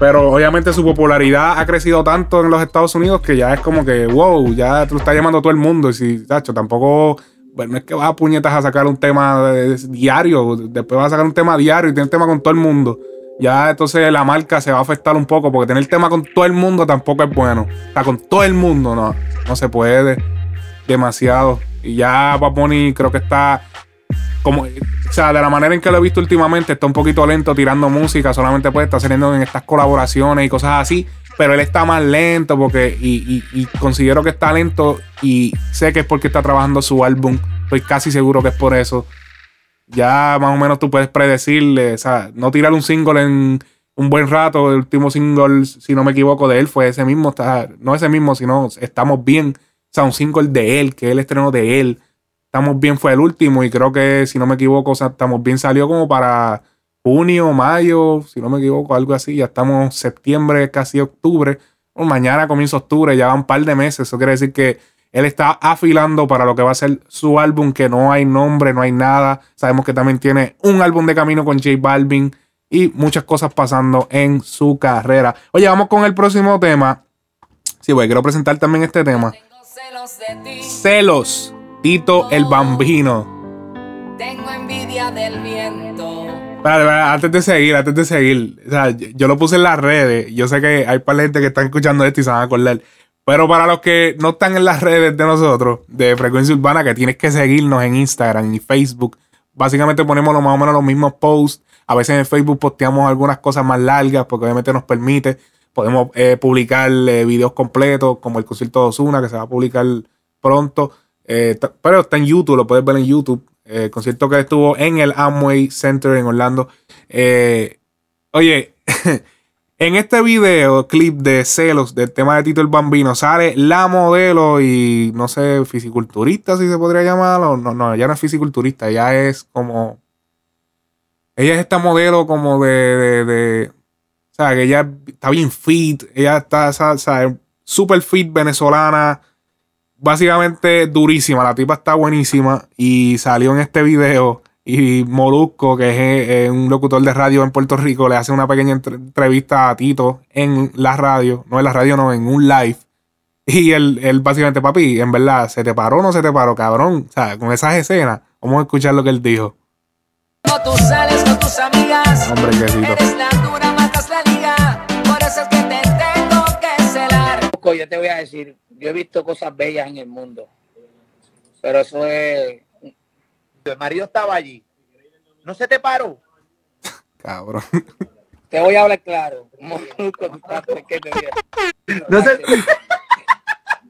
Pero obviamente su popularidad ha crecido tanto en los Estados Unidos que ya es como que, wow, ya tú estás llamando a todo el mundo. Y si, tacho, tampoco, bueno, no es que vas a puñetas a sacar un tema diario, después vas a sacar un tema diario y tienes tema con todo el mundo. Ya entonces la marca se va a afectar un poco porque tener tema con todo el mundo tampoco es bueno. O sea, con todo el mundo no, no se puede demasiado. Y ya Bunny creo que está como, o sea, de la manera en que lo he visto últimamente, está un poquito lento tirando música, solamente puede estar saliendo en estas colaboraciones y cosas así, pero él está más lento porque, y, y- y considero que está lento y sé que es porque está trabajando su álbum, estoy casi seguro que es por eso. Ya más o menos tú puedes predecirle, o sea, no tirar un single en un buen rato, el último single, si no me equivoco, de él fue ese mismo, está- no ese mismo, sino Estamos Bien, o sea, un single de él, que él estrenó de él. Estamos Bien fue el último y creo que, si no me equivoco, o sea, Estamos Bien salió como para junio, mayo, si no me equivoco, algo así. Ya estamos septiembre, casi octubre. Bueno, mañana comienza octubre, ya van un par de meses. Eso quiere decir que él está afilando para lo que va a ser su álbum, que no hay nombre, no hay nada. Sabemos que también tiene un álbum de camino con J Balvin y muchas cosas pasando en su carrera. Oye, vamos con el próximo tema. Sí, pues quiero presentar también este tema. Celos, Tito el Bambino. Tengo envidia del viento. Antes de seguir, antes de seguir, o sea, yo, lo puse en las redes. Yo sé que hay par de gente que están escuchando esto y se van a acordar. Pero para los que no están en las redes de nosotros, de Frecuencia Urbana, que tienes que seguirnos en Instagram y Facebook, básicamente ponemos más o menos los mismos posts. A veces en Facebook posteamos algunas cosas más largas, porque obviamente nos permite. Podemos eh, publicar eh, videos completos, como el concierto de Ozuna, que se va a publicar pronto. Eh, pero está en YouTube, lo puedes ver en YouTube. Eh, concierto que estuvo en el Amway Center en Orlando. Eh, oye, [laughs] en este video, clip de celos del tema de Tito el Bambino, sale la modelo y no sé, fisiculturista, si se podría llamar. O no, no, ella no es fisiculturista, ella es como. Ella es esta modelo como de. de, o sea, que ella está bien fit, ella está, o fit venezolana básicamente durísima. La tipa está buenísima. Y salió en este video. Y Molusco, que es eh, un locutor de radio en Puerto Rico, le hace una pequeña entre- entrevista a Tito en la radio. No en la radio, no, en un live. Y él, él básicamente, papi, en verdad, ¿se te paró o no se te paró, cabrón? O sea, con esas escenas, vamos a escuchar lo que él dijo. No tú sales con tus amigas. Hombre, cito. Eres la dura, matas la liga. Por eso es que te tengo que celar. Yo te voy a decir, yo he visto cosas bellas en el mundo, pero eso es... El marido estaba allí. ¿No se te paró? Cabrón. Te voy a hablar claro. No se-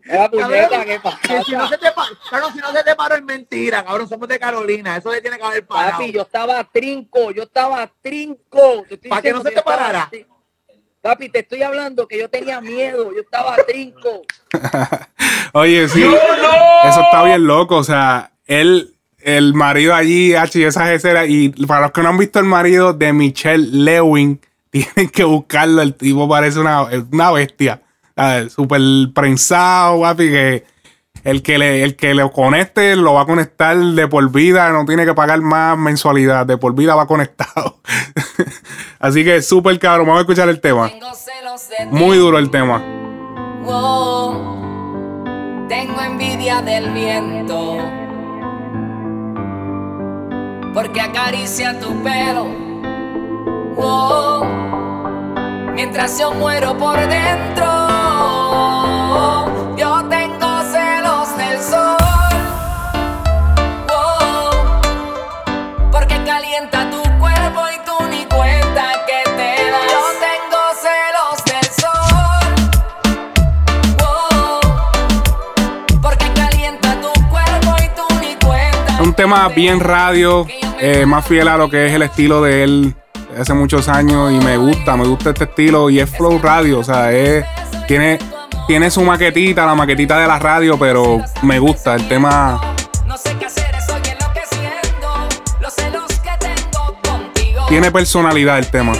Era puñeta, ¿qué pasa? Que si no se te paró, claro, si no se te paró es mentira, cabrón, somos de Carolina, eso le tiene que haber parado. Papi, yo estaba trinco, yo estaba trinco. ¿Para que no se te parara? Papi, te estoy hablando que yo tenía miedo, yo estaba trinco. [laughs] Oye, sí. Eso está bien loco. O sea, él, el marido allí, H, y esas escenas. Y para los que no han visto el marido de Michelle Lewin, [laughs] tienen que buscarlo. El tipo parece una, una bestia. Súper prensado, papi, que el que, le, el que lo conecte lo va a conectar de por vida. No tiene que pagar más mensualidad. De por vida va conectado. [laughs] Así que súper cabrón. Vamos a escuchar el tema. Muy duro el tema. Wow. Tengo envidia del viento. Porque acaricia tu pelo. Oh, mientras yo muero por dentro, tema bien radio, eh, más fiel a lo que es el estilo de él hace muchos años y me gusta, me gusta este estilo y es flow radio, o sea, es, tiene, tiene su maquetita, la maquetita de la radio, pero me gusta el tema. Tiene personalidad el tema.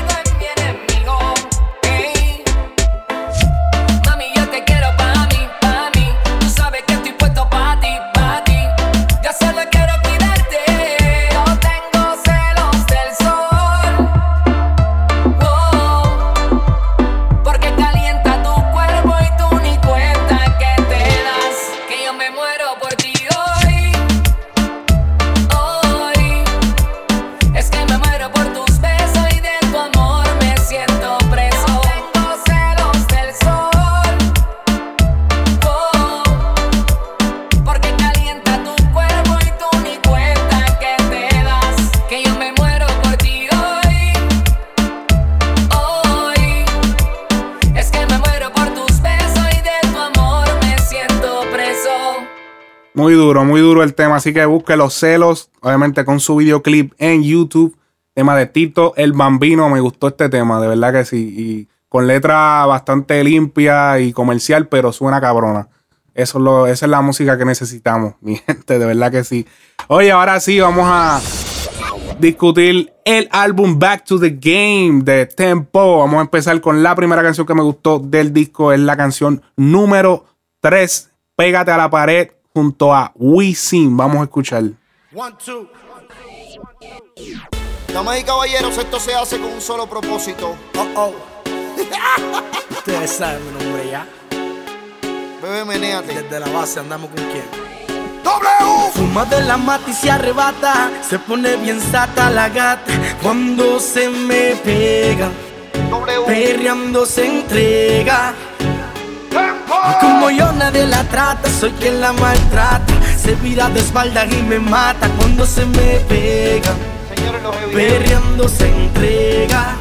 Muy duro, muy duro el tema. Así que busque los celos, obviamente con su videoclip en YouTube. Tema de Tito el Bambino. Me gustó este tema, de verdad que sí. Y con letra bastante limpia y comercial, pero suena cabrona. Eso es lo, esa es la música que necesitamos, [laughs] mi gente, de verdad que sí. Oye, ahora sí, vamos a discutir el álbum Back to the Game de Tempo. Vamos a empezar con la primera canción que me gustó del disco. Es la canción número 3, Pégate a la pared, junto a Wisin. Vamos a escuchar. One, two. Damas y caballeros, esto se hace con un solo propósito. Oh, oh. [laughs] Ustedes saben mi nombre ya. Bebé, menéate. Desde la base andamos con quién. W. Fuma de la mata y se arrebata. Se pone bien sata la gata cuando se me pega. Perreando se entrega. Como yo nadie la trata, soy quien la maltrata. Se vira de espalda y me mata cuando se me pega. Perreando se entrega.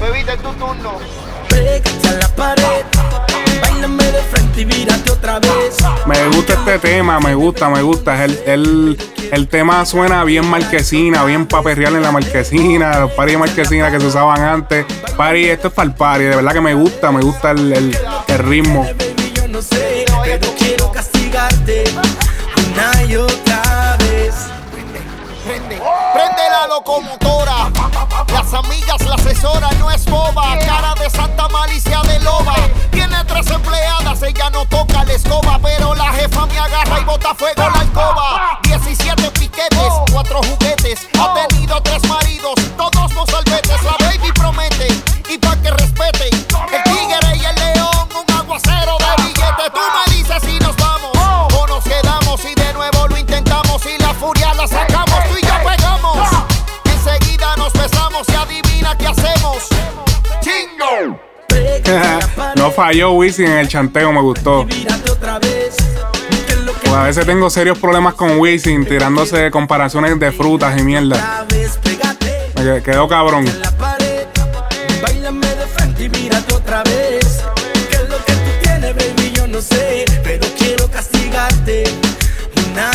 Bebita, tu turno. Pégate a la pared. Bailame de frente y vírate otra vez. Me gusta este tema, me gusta, me gusta. El, el, el tema suena bien marquesina, bien paperreal en la marquesina, los paris de marquesina que se usaban antes. Party, esto es para el party, de verdad que me gusta, me gusta el, el, el ritmo. Yo no sé, pero quiero castigarte una y otra la locomotora. Las amigas, la asesora no es boba. Cara de santa malicia de loba. Tiene tres empleadas, ella no toca la escoba. Pero la jefa me agarra y bota fuego la alcoba. 17 piquetes, cuatro juguetes. Ha tenido tres maridos, todos los salvetes. [laughs] no falló Wisin en el chanteo, me gustó. Pues a veces tengo serios problemas con Wisin tirándose comparaciones de frutas y mierda. Me qued- quedó cabrón. De una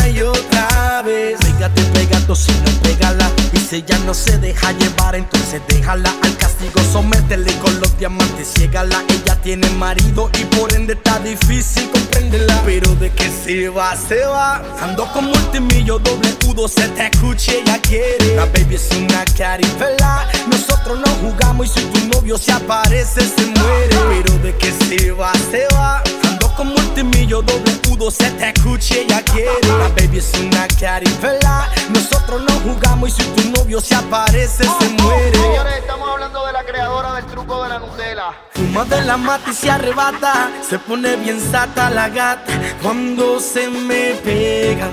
y pégala. Ella no se deja llevar, entonces déjala al castigo. Sométele con los diamantes, ciégala. Ella tiene marido y por ende está difícil comprenderla. Pero de que se va, se va. Ando con multimillo, doble udo, se te escuche, ella quiere. La baby es una carifela. Nosotros no jugamos y si tu novio se aparece, se muere. Pero de que se va, se va. Ando con multimillo, doble udo, se te escuche, ella quiere. La baby es una carifela. Nosotros no jugamos y si tu novio se aparece, se muere. Señores, estamos hablando de la creadora del truco de la Nutella. Fuma de la mata y se arrebata. Se pone bien sata la gata cuando se me pega.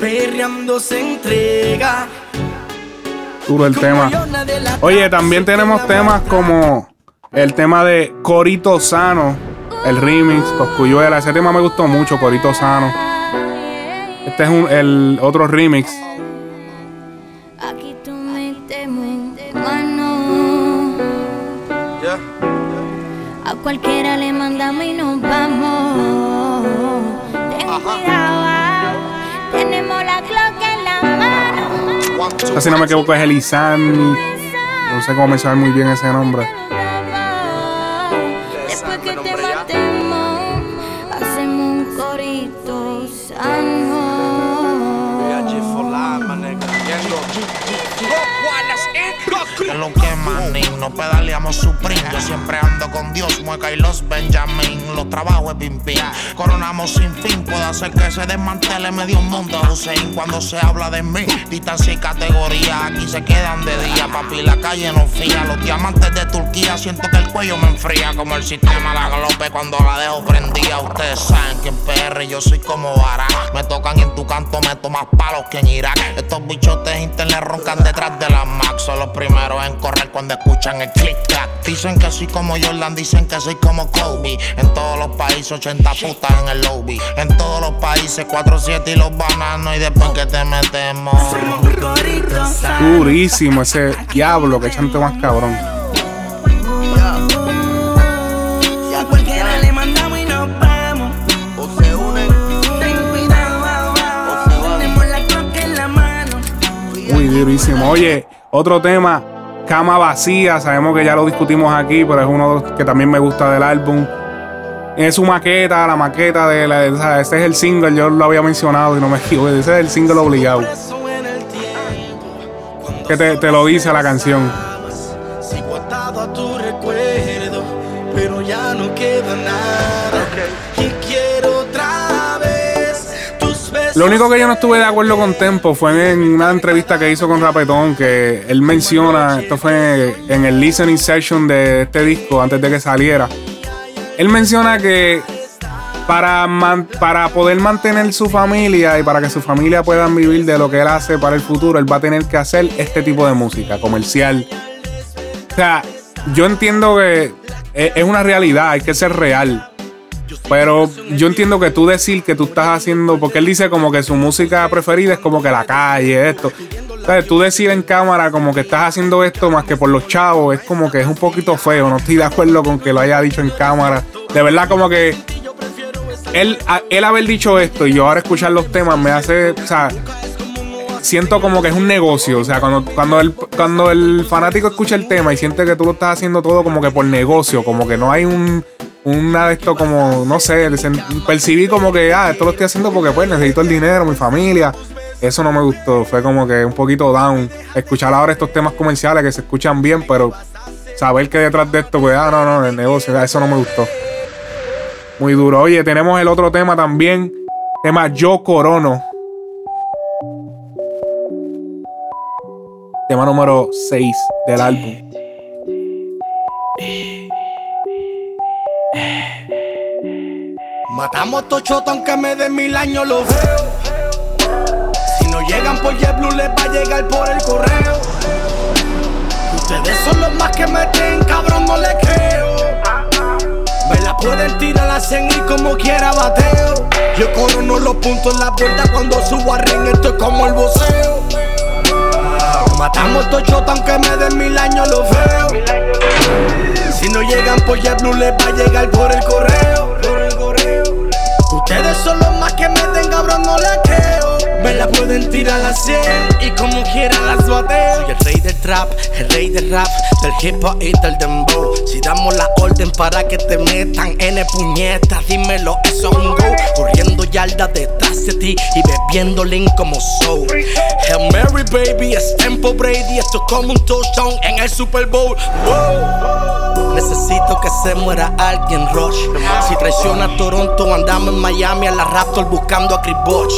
Perreando se entrega. Duro el tema. Oye, también tenemos temas como el tema de Corito Sano, el remix, Coscuyuela. Ese tema me gustó mucho, Corito Sano. Este es un- el otro remix. Aquí tú metes mano. A cualquiera le mandamos y nos vamos. Ten cuidado, tenemos la Glock en la mano. Si no me equivoco, es Elizan. No sé cómo mencionar muy bien ese nombre. Que lo que manín, no pedaleamos Supreme. Yo siempre ando con Dios, mueca y los Benjamin. Los trabajos es pim pim. Coronamos sin fin, puede hacer que se desmantele medio mundo. Hussein, cuando se habla de mí, distancia y categoría. Aquí se quedan de día, papi, la calle no fía. Los diamantes de Turquía, siento que el cuello me enfría. Como el sistema la galope cuando la dejo prendida. Ustedes saben que en PR yo soy como vara. Me tocan y en tu canto meto más palos que en Irak. Estos bichotes internet roncan detrás de la Mac. Son los primeros en correr cuando escuchan el click clack. Dicen que soy como Jordan, dicen que soy como Kobe. En todos los países 80 putas en el lobby. En todos los países 4-7 y los bananos. Y después que te metemos. Durísimo ese diablo, que chante más cabrón. Muy durísimo. Oye, otro tema, Cama Vacía. Sabemos que ya lo discutimos aquí, pero es uno de los que también me gusta del álbum. Es su maqueta, la maqueta de la. o sea, ese es el single, yo lo había mencionado y no me equivoco. Ese es el single obligado. Que te, te lo dice la canción. Sigo atado a tu recuerdo, pero ya no queda nada. Lo único que yo no estuve de acuerdo con Tempo fue en una entrevista que hizo con Rapetón, que él menciona, esto fue en el listening session de este disco antes de que saliera. Él menciona que para, para poder mantener su familia y para que su familia puedan vivir de lo que él hace para el futuro, él va a tener que hacer este tipo de música comercial. O sea, yo entiendo que es es una realidad, hay que ser real. Pero yo entiendo que tú decir que tú estás haciendo, porque él dice como que su música preferida es como que la calle, esto. Tú decir en cámara como que estás haciendo esto más que por los chavos, es como que es un poquito feo. No estoy de acuerdo con que lo haya dicho en cámara. De verdad, como que él, él haber dicho esto y yo ahora escuchar los temas me hace, o sea, siento como que es un negocio. O sea, cuando, cuando, el, cuando el fanático escucha el tema y siente que tú lo estás haciendo todo como que por negocio, como que no hay un, una de esto como, no sé, percibí como que, ah, esto lo estoy haciendo porque pues necesito el dinero, mi familia. Eso no me gustó, fue como que un poquito down. Escuchar ahora estos temas comerciales que se escuchan bien, pero saber que detrás de esto, pues, ah, no, no, el negocio, eso no me gustó. Muy duro. Oye, tenemos el otro tema también. Tema Yo Corono. Tema número 6 del álbum. Matamos tochoto aunque me den mil años lo veo. Si no llegan por JetBlue les va a llegar por el correo. Ustedes son los más que meten, cabrón, no les creo. Me la pueden tirar a 100 y como quiera bateo. Yo corono los puntos en la puerta cuando subo a ring, esto es como el voceo. Matamos tochoto aunque me den mil años lo veo. Si no llegan por JetBlue les va a llegar por el correo. Por el correo. Ustedes son los más que meten, cabrón, no les creo. Me la pueden tirar a 100 y como quiera las bateo. Soy el rey del trap, el rey del rap, del hip hop y del dembow. Si damos la orden para que te metan N puñetas, dímelo, eso es un go. Corriendo yardas detrás de ti y bebiendo lean como soul. Hail Mary, baby, es tempo Brady. Esto es como un touchdown en el Super Bowl. Necesito que se muera alguien, Rush. Si traiciona a Toronto, andamos en Miami a la Raptor buscando a Chris Bosh.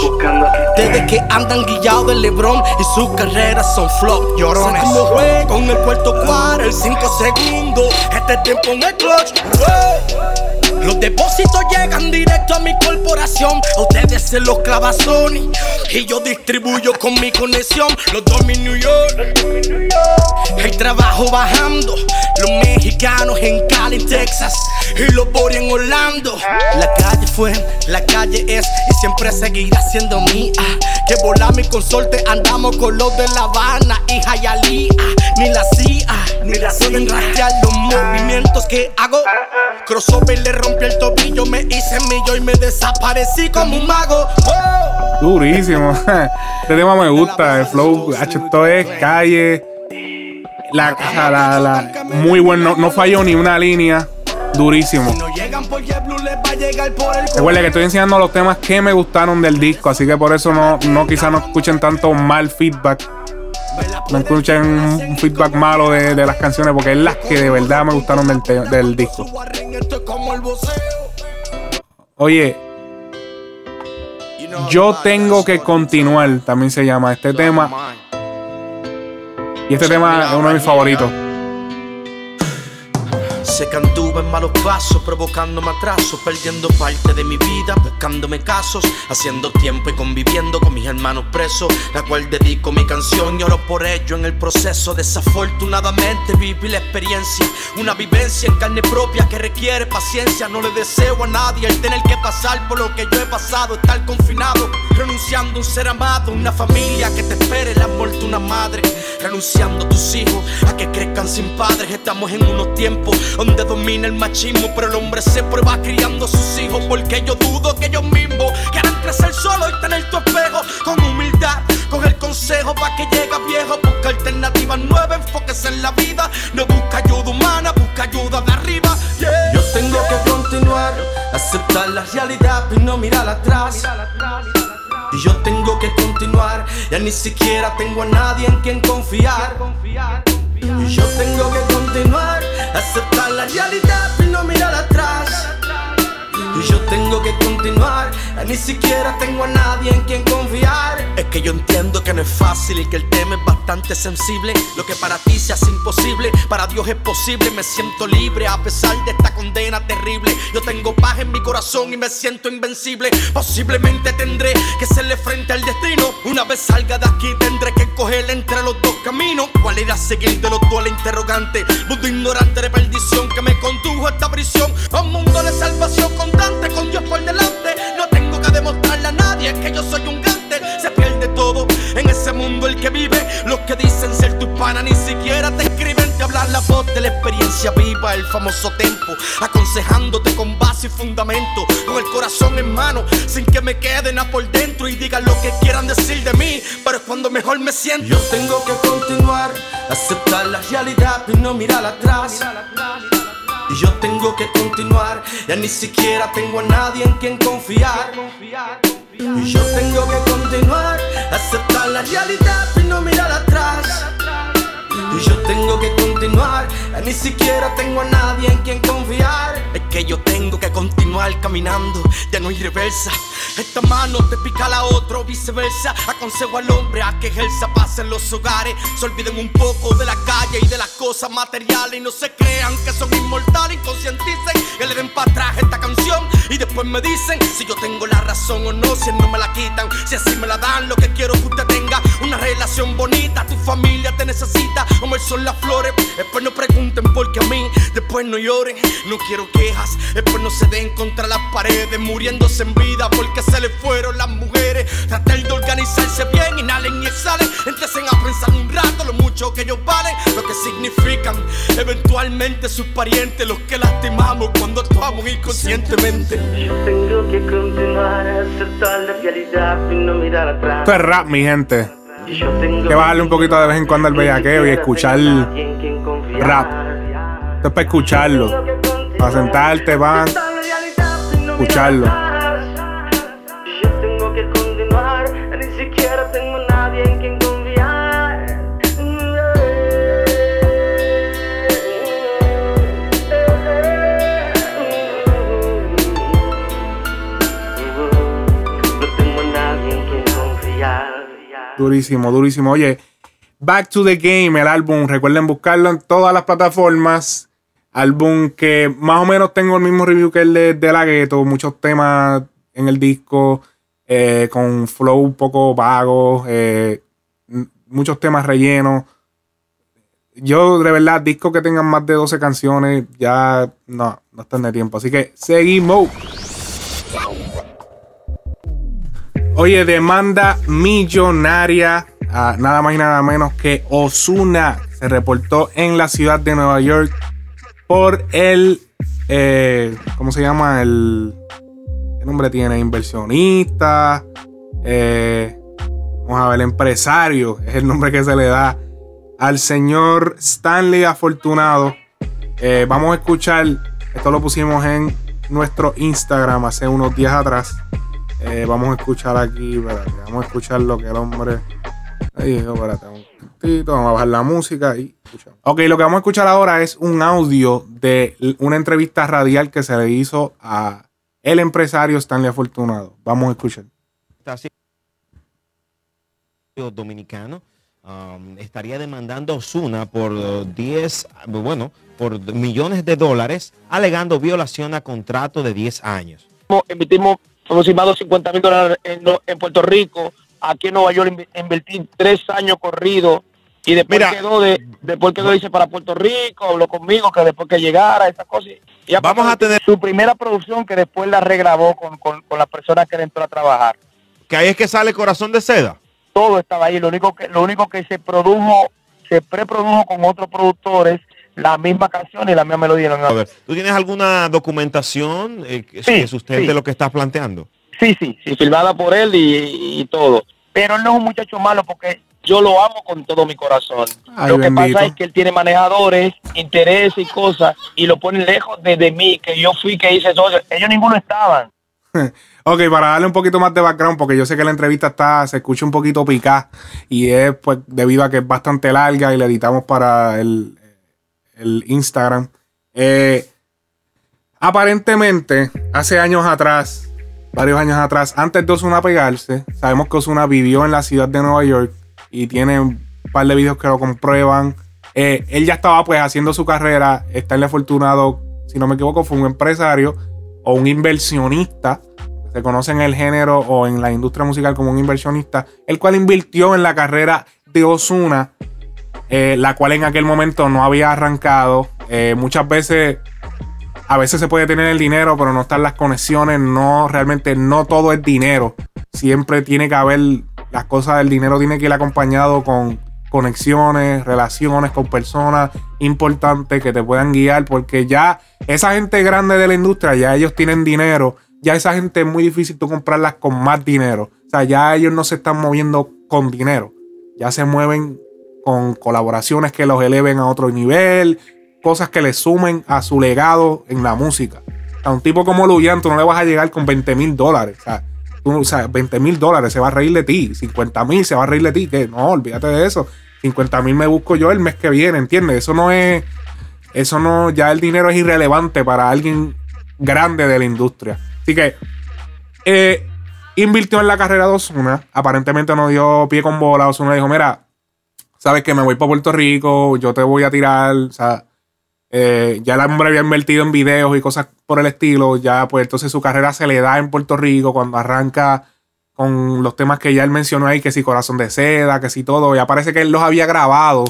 Desde que andan guillados de LeBron y sus carreras son flop, llorones. Como juego en el cuarto cuadro, el 5 segundos. Este tiempo en el clutch. Los depósitos llegan directo a mi corporación. oración. A ustedes se los clava Sony. Y yo distribuyo con mi conexión. Los dormí en New York. El trabajo bajando. Los mexicanos en Cali, Texas. Y los bori en Orlando. La calle fue, la calle es. Y siempre seguirá siendo mía. Que volar mi consorte. Andamos con los de La Habana y Hialeah. Ni la CIA, ni la pueden rastrear los movimientos que hago. Crossover le rompí el tobillo. Me hice millo y me desaparecí como un mago. Durísimo. [laughs] Este tema me gusta. El flow, hacho, esto es calle. La, la, la- muy bueno. No falló ni una línea. Durísimo. Recuerda que estoy enseñando los temas que me gustaron del disco, así que por eso no, no quizás no escuchen tanto mal feedback. No escuchen un feedback malo de, de las canciones, porque es las que de verdad me gustaron del, del disco. Oye, yo tengo que continuar, también se llama este tema. Y este tema es uno de mis favoritos. Se cantuva en malos pasos, provocándome atrasos, perdiendo parte de mi vida, buscándome casos, haciendo tiempo y conviviendo con mis hermanos presos, la cual dedico mi canción y oro por ello en el proceso. Desafortunadamente viví la experiencia, una vivencia en carne propia que requiere paciencia. No le deseo a nadie el tener que pasar por lo que yo he pasado, estar confinado, renunciando a un ser amado, una familia que te espere, la muerte una madre, renunciando a tus hijos a que crezcan sin padres. Estamos en unos tiempos donde domina el machismo, pero el hombre se prueba criando a sus hijos porque yo dudo que ellos mismos quieran crecer solo y tener tu espejo con humildad. Con el consejo para que llegue viejo, busca alternativas nuevas, enfóquese en la vida. No busca ayuda humana, busca ayuda de arriba. Yo tengo que continuar, aceptar la realidad y no mirar atrás. Y yo tengo que continuar, ya ni siquiera tengo a nadie en quien confiar. Y yo tengo que continuar, aceptar la realidad y no mirar atrás. Y yo tengo que continuar, ya ni siquiera tengo a nadie en quien confiar. Es que yo entiendo que no es fácil y que el tema es bastante sensible. Lo que para ti se hace imposible, para Dios es posible. Me siento libre a pesar de esta condena terrible. Yo tengo paz en mi corazón y me siento invencible. Posiblemente tendré que hacerle frente al destino. Una vez salga de aquí tendré que escoger entre los dos caminos. ¿Cuál irá a seguir de los dos la interrogante? Mundo ignorante de perdición que me condujo a esta prisión. A un mundo de salvación ni siquiera te escriben. Te hablar la voz de la experiencia viva, el famoso tempo. Aconsejándote con base y fundamento. Con el corazón en mano, sin que me queden a por dentro y digan lo que quieran decir de mí. Pero es cuando mejor me siento. Yo tengo que continuar, aceptar la realidad y no mirar atrás. Y yo tengo que continuar, ya ni siquiera tengo a nadie en quien confiar. Y yo tengo que continuar, aceptar la realidad y no mirar atrás. Y yo tengo que continuar, ni siquiera tengo a nadie en quien confiar. Es que yo tengo que continuar caminando, ya no hay reversa. Esta mano te pica la otra viceversa. Aconsejo al hombre a que ejerza paz en los hogares. Se olviden un poco de la calle y de las cosas materiales. Y no se crean que son inmortales, inconscienticen. Que le den para atrás esta canción. Y después me dicen si yo tengo la razón o no, si no me la quitan. Si así me la dan, lo que quiero que usted tenga una relación bonita. Tu familia te necesita, como el sol las flores. Después no pregunten por qué a mí, después no lloren. No quiero quejas, después no se den contra las paredes, muriéndose en vida porque se le fueron las mujeres. Tratar de organizarse bien, inhalen y exhalen. Entresen a pensar un rato lo mucho que ellos valen, lo que significan eventualmente sus parientes, los que lastimamos cuando actuamos inconscientemente. Yo tengo que continuar a aceptar la realidad y no mirar atrás. Esto es rap, mi gente. Que bajarle un poquito de vez en cuando al bellaqueo y escuchar rap. Esto es para escucharlo. Para sentarte, van. Escucharlo. Durísimo, durísimo. Oye, Back to the Game, el álbum. Recuerden buscarlo en todas las plataformas. Álbum que más o menos tengo el mismo review que el de, de la Ghetto. Muchos temas en el disco, eh, con flow un poco vago, eh, muchos temas rellenos. Yo, de verdad, discos que tengan más de 12 canciones, ya no, no están de tiempo. Así que seguimos. Oye, demanda millonaria a nada más y nada menos que Osuna se reportó en la ciudad de Nueva York por el, eh, ¿cómo se llama? El, ¿qué nombre tiene? Inversionista, eh, vamos a ver, empresario, es el nombre que se le da al señor Stanley Afortunado. Eh, vamos a escuchar, esto lo pusimos en nuestro Instagram hace unos días atrás. Eh, vamos a escuchar aquí, espérate, vamos a escuchar lo que el hombre ahí dijo, espérate, un momentito, vamos a bajar la música y escuchamos. Ok, lo que vamos a escuchar ahora es un audio de una entrevista radial que se le hizo a el empresario Stanley Afortunado. Vamos a escuchar. dominicano um, estaría demandando a Osuna por uh, 10, bueno, por millones de dólares, alegando violación a contrato de 10 años. emitimos aproximadamente 50 mil dólares en, en Puerto Rico, aquí en Nueva York inv- invertí tres años corridos y después quedó de, después quedó dice para Puerto Rico, habló conmigo que después que llegara, esas cosas. Y Vamos a tener su primera producción que después la regrabó con, con, con la persona que le entró a trabajar. Que ahí es que sale Corazón de Seda. Todo estaba ahí, lo único que, lo único que se produjo, se preprodujo con otros productores, la misma canción y la misma melodía. A ver, ¿tú tienes alguna documentación eh, que, que sustente sí. lo que estás planteando? Sí, sí, sí, filmada por él y, y todo. Pero él no es un muchacho malo porque yo lo amo con todo mi corazón. Ay, lo que bendito. pasa es que él tiene manejadores, intereses y cosas y lo ponen lejos de, de mí, que yo fui que hice todo. Ellos ninguno estaban. [laughs] Ok, para darle un poquito más de background, porque yo sé que la entrevista está, se escucha un poquito picada y es pues debido a que es bastante larga y la editamos para el, el Instagram. Eh, aparentemente, hace años atrás, varios años atrás, antes de Osuna pegarse, sabemos que Osuna vivió en la ciudad de Nueva York y tiene un par de videos que lo comprueban. Eh, él ya estaba pues haciendo su carrera, Stanley Afortunado, si no me equivoco, fue un empresario o un inversionista, se conoce en el género o en la industria musical como un inversionista, el cual invirtió en la carrera de Osuna, la cual en aquel momento no había arrancado. Eh, muchas veces, a veces se puede tener el dinero, pero no están las conexiones, no, realmente no todo es dinero. Siempre tiene que haber, las cosas del dinero tiene que ir acompañado con conexiones, relaciones con personas importantes que te puedan guiar, porque ya esa gente grande de la industria, ya ellos tienen dinero, ya esa gente es muy difícil tú comprarlas con más dinero. O sea, ya ellos no se están moviendo con dinero, ya se mueven con colaboraciones que los eleven a otro nivel, cosas que le sumen a su legado en la música. A un tipo como Luyan, tú no le vas a llegar con 20 mil dólares. O sea, tú- o sea, 20 mil dólares se va a reír de ti. 50 mil se va a reír de ti. Que no, olvídate de eso. 50 mil me busco yo el mes que viene, ¿entiendes? Eso no es. Eso no. Ya el dinero es irrelevante para alguien grande de la industria. Así que. eh, invirtió en la carrera de Osuna. Aparentemente no dio pie con bola. Osuna dijo: Mira, sabes que me voy para Puerto Rico, yo te voy a tirar. O sea, eh, ya el hombre había invertido en videos y cosas por el estilo. Ya, pues entonces su carrera se le da en Puerto Rico cuando arranca con los temas que ya él mencionó ahí, que si Corazón de Seda, que si todo. Ya parece que él los había grabado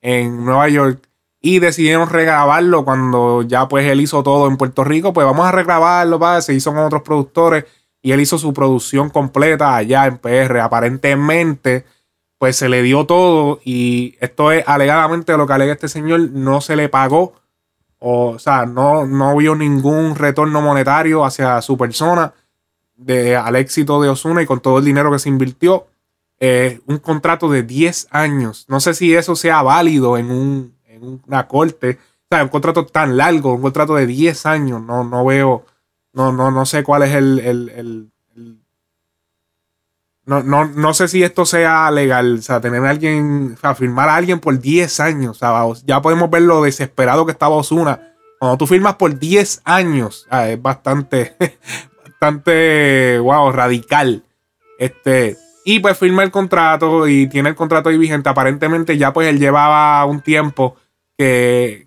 en Nueva York y decidieron regrabarlo cuando ya pues él hizo todo en Puerto Rico. Pues vamos a regrabarlo, pa, se hizo con otros productores y él hizo su producción completa allá en PR. Aparentemente, pues se le dio todo y esto es alegadamente lo que alega este señor, no se le pagó. O, sea, no, no vio ningún retorno monetario hacia su persona de, al éxito de Osuna y con todo el dinero que se invirtió. eh, un contrato de 10 años. No sé si eso sea válido en, un, en una corte. O sea, un contrato tan largo, un contrato de 10 años. No, no veo, no, no, no sé cuál es el- el- no, no, no sé si esto sea legal. O sea, tener a alguien, o sea, firmar a alguien por 10 años. O sea, ya podemos ver lo desesperado que estaba Osuna. Cuando tú firmas por 10 años, es bastante, [laughs] bastante, wow, radical. Este, y pues firma el contrato y tiene el contrato ahí vigente. Aparentemente ya pues él llevaba un tiempo que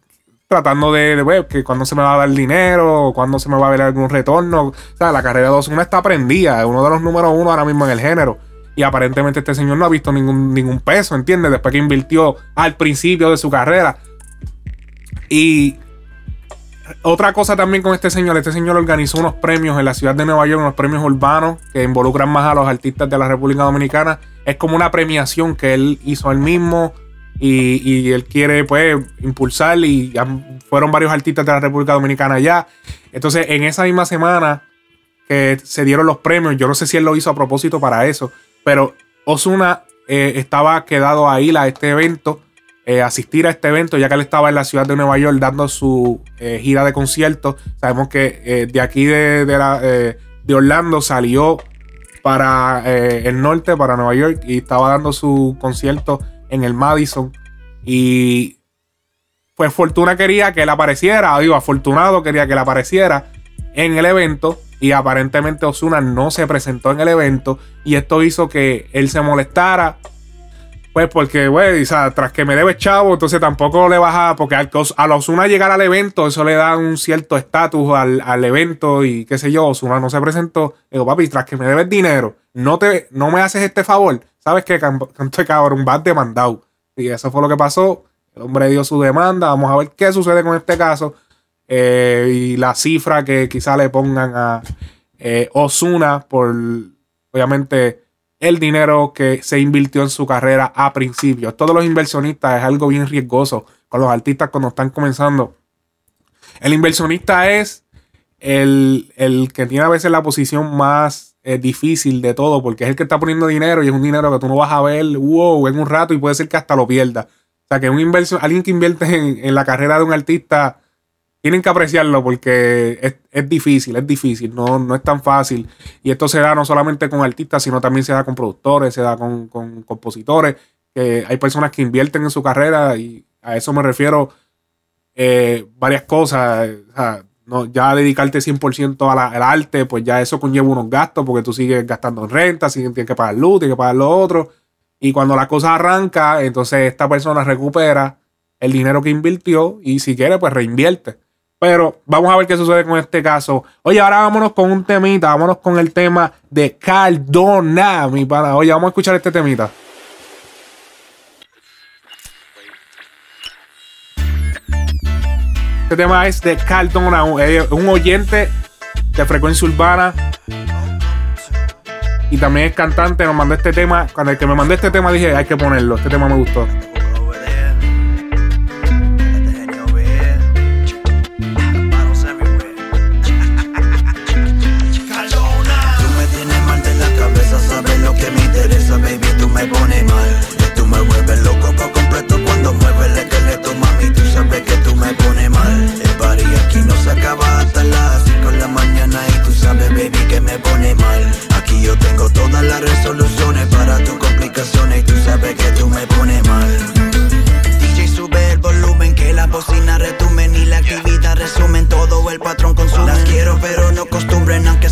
tratando de, de que cuándo se me va a dar dinero, cuándo se me va a ver algún retorno. O sea, la carrera de Osuna está prendida, es uno de los números uno ahora mismo en el género. Y aparentemente este señor no ha visto ningún, ningún peso, ¿entiendes? Después que invirtió al principio de su carrera. Y otra cosa también con este señor, este señor organizó unos premios en la ciudad de Nueva York, unos premios urbanos que involucran más a los artistas de la República Dominicana. Es como una premiación que él hizo él mismo y, él quiere pues impulsar y fueron varios artistas de la República Dominicana allá. Entonces en esa misma semana que se dieron los premios, yo no sé si él lo hizo a propósito para eso, pero Osuna estaba quedado a ir a este evento eh, asistir a este evento, ya que él estaba en la ciudad de Nueva York dando su eh, gira de conciertos. Sabemos que eh, de aquí de, de, la, eh, de, Orlando salió para eh, el norte, para Nueva York, y estaba dando su concierto en el Madison. Y pues Fortuna quería que él apareciera, digo, afortunado quería que él apareciera en el evento. Y aparentemente Osuna no se presentó en el evento. Y esto hizo que él se molestara pues porque, güey, o sea, tras que me debe chavo, entonces tampoco le baja, porque al, a Osuna llegar al evento, eso le da un cierto estatus al, al, evento y qué sé yo, Osuna no se presentó. Digo, papi, tras que me debes dinero, no, te, no me haces este favor, ¿sabes qué? Canto cabrón, vas demandado. Y eso fue lo que pasó. El hombre dio su demanda, vamos a ver qué sucede con este caso. Eh, y la cifra que quizá le pongan a eh, Osuna por, obviamente el dinero que se invirtió en su carrera a principio. Todos los inversionistas es algo bien riesgoso con los artistas cuando están comenzando. El inversionista es el, el que tiene a veces la posición más eh, difícil de todo porque es el que está poniendo dinero y es un dinero que tú no vas a ver wow, en un rato y puede ser que hasta lo pierda. O sea, que un inversión, alguien que invierte en, en la carrera de un artista tienen que apreciarlo porque es, es, difícil, es difícil, no, no es tan fácil. Y esto se da no solamente con artistas, sino también se da con productores, se da con, con compositores. Que hay personas que invierten en su carrera y a eso me refiero eh, varias cosas. O sea, no, ya dedicarte 100% a la, al arte, pues ya eso conlleva unos gastos porque tú sigues gastando en renta, tienes que pagar luz, tienes que pagar lo otro. Y cuando la cosa arranca, entonces esta persona recupera el dinero que invirtió y si quiere, pues reinvierte. Pero vamos a ver qué sucede con este caso. Oye, ahora vámonos con un temita. Vámonos con el tema de Cardona, mi pana. Oye, vamos a escuchar este temita. Este tema es de Cardona, un, un oyente de frecuencia urbana. Y también es cantante. Nos mandó este tema. Cuando el que me mandó este tema dije, hay que ponerlo. Este tema me gustó.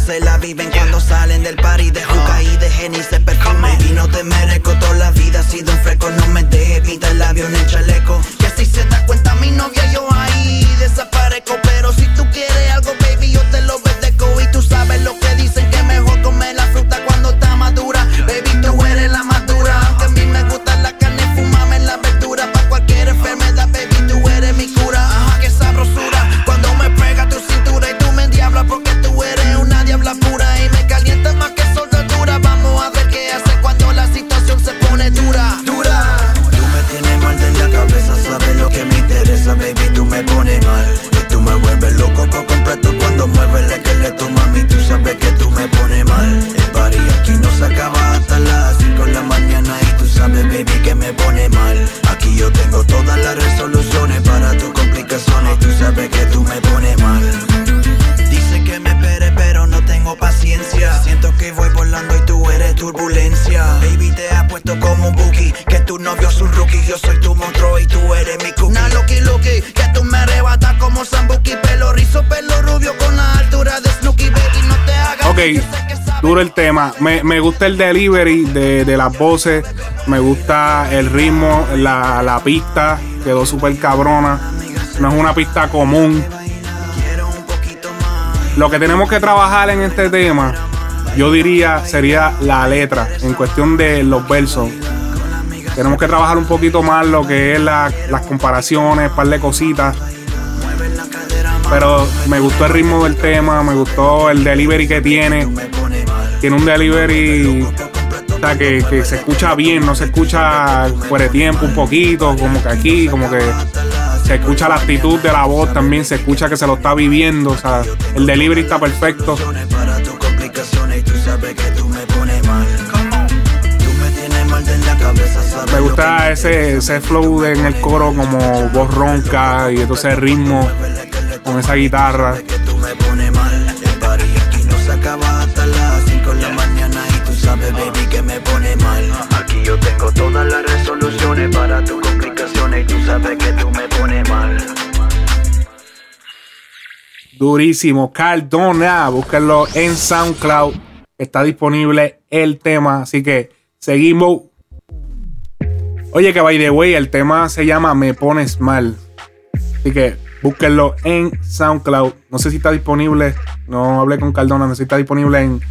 Se la viven cuando salen del party de juca y de Jenny se perfume. Y no te merezco toda la vida, ha sido un freco, no me deje pintar el labio en Me, gusta el delivery de, de, las voces. Me gusta el ritmo, la, la pista. Quedó súper cabrona. no es una pista común. Lo que tenemos que trabajar en este tema, yo diría, sería la letra, en cuestión de los versos. Tenemos que trabajar un poquito más lo que es la- las comparaciones, par de cositas. Pero me gustó el ritmo del tema, me gustó el delivery que tiene. Tiene un delivery o sea, que, se escucha bien, no se escucha fuera de tiempo un poquito, como que aquí, como que se escucha la actitud de la voz también, se escucha que se lo está viviendo, o sea, el delivery está perfecto. Me gusta ese, ese flow en el coro como voz ronca y entonces el ritmo con esa guitarra. Tengo todas las resoluciones para tus complicaciones y tú sabes que tú me pones mal. Durísimo. Cardona, búsquenlo en SoundCloud. Está disponible el tema, así que seguimos. Oye, que by the way, el tema se llama Me Pones Mal. Así que búsquenlo en SoundCloud. No sé si está disponible. No hablé con Cardona, no sé si está disponible en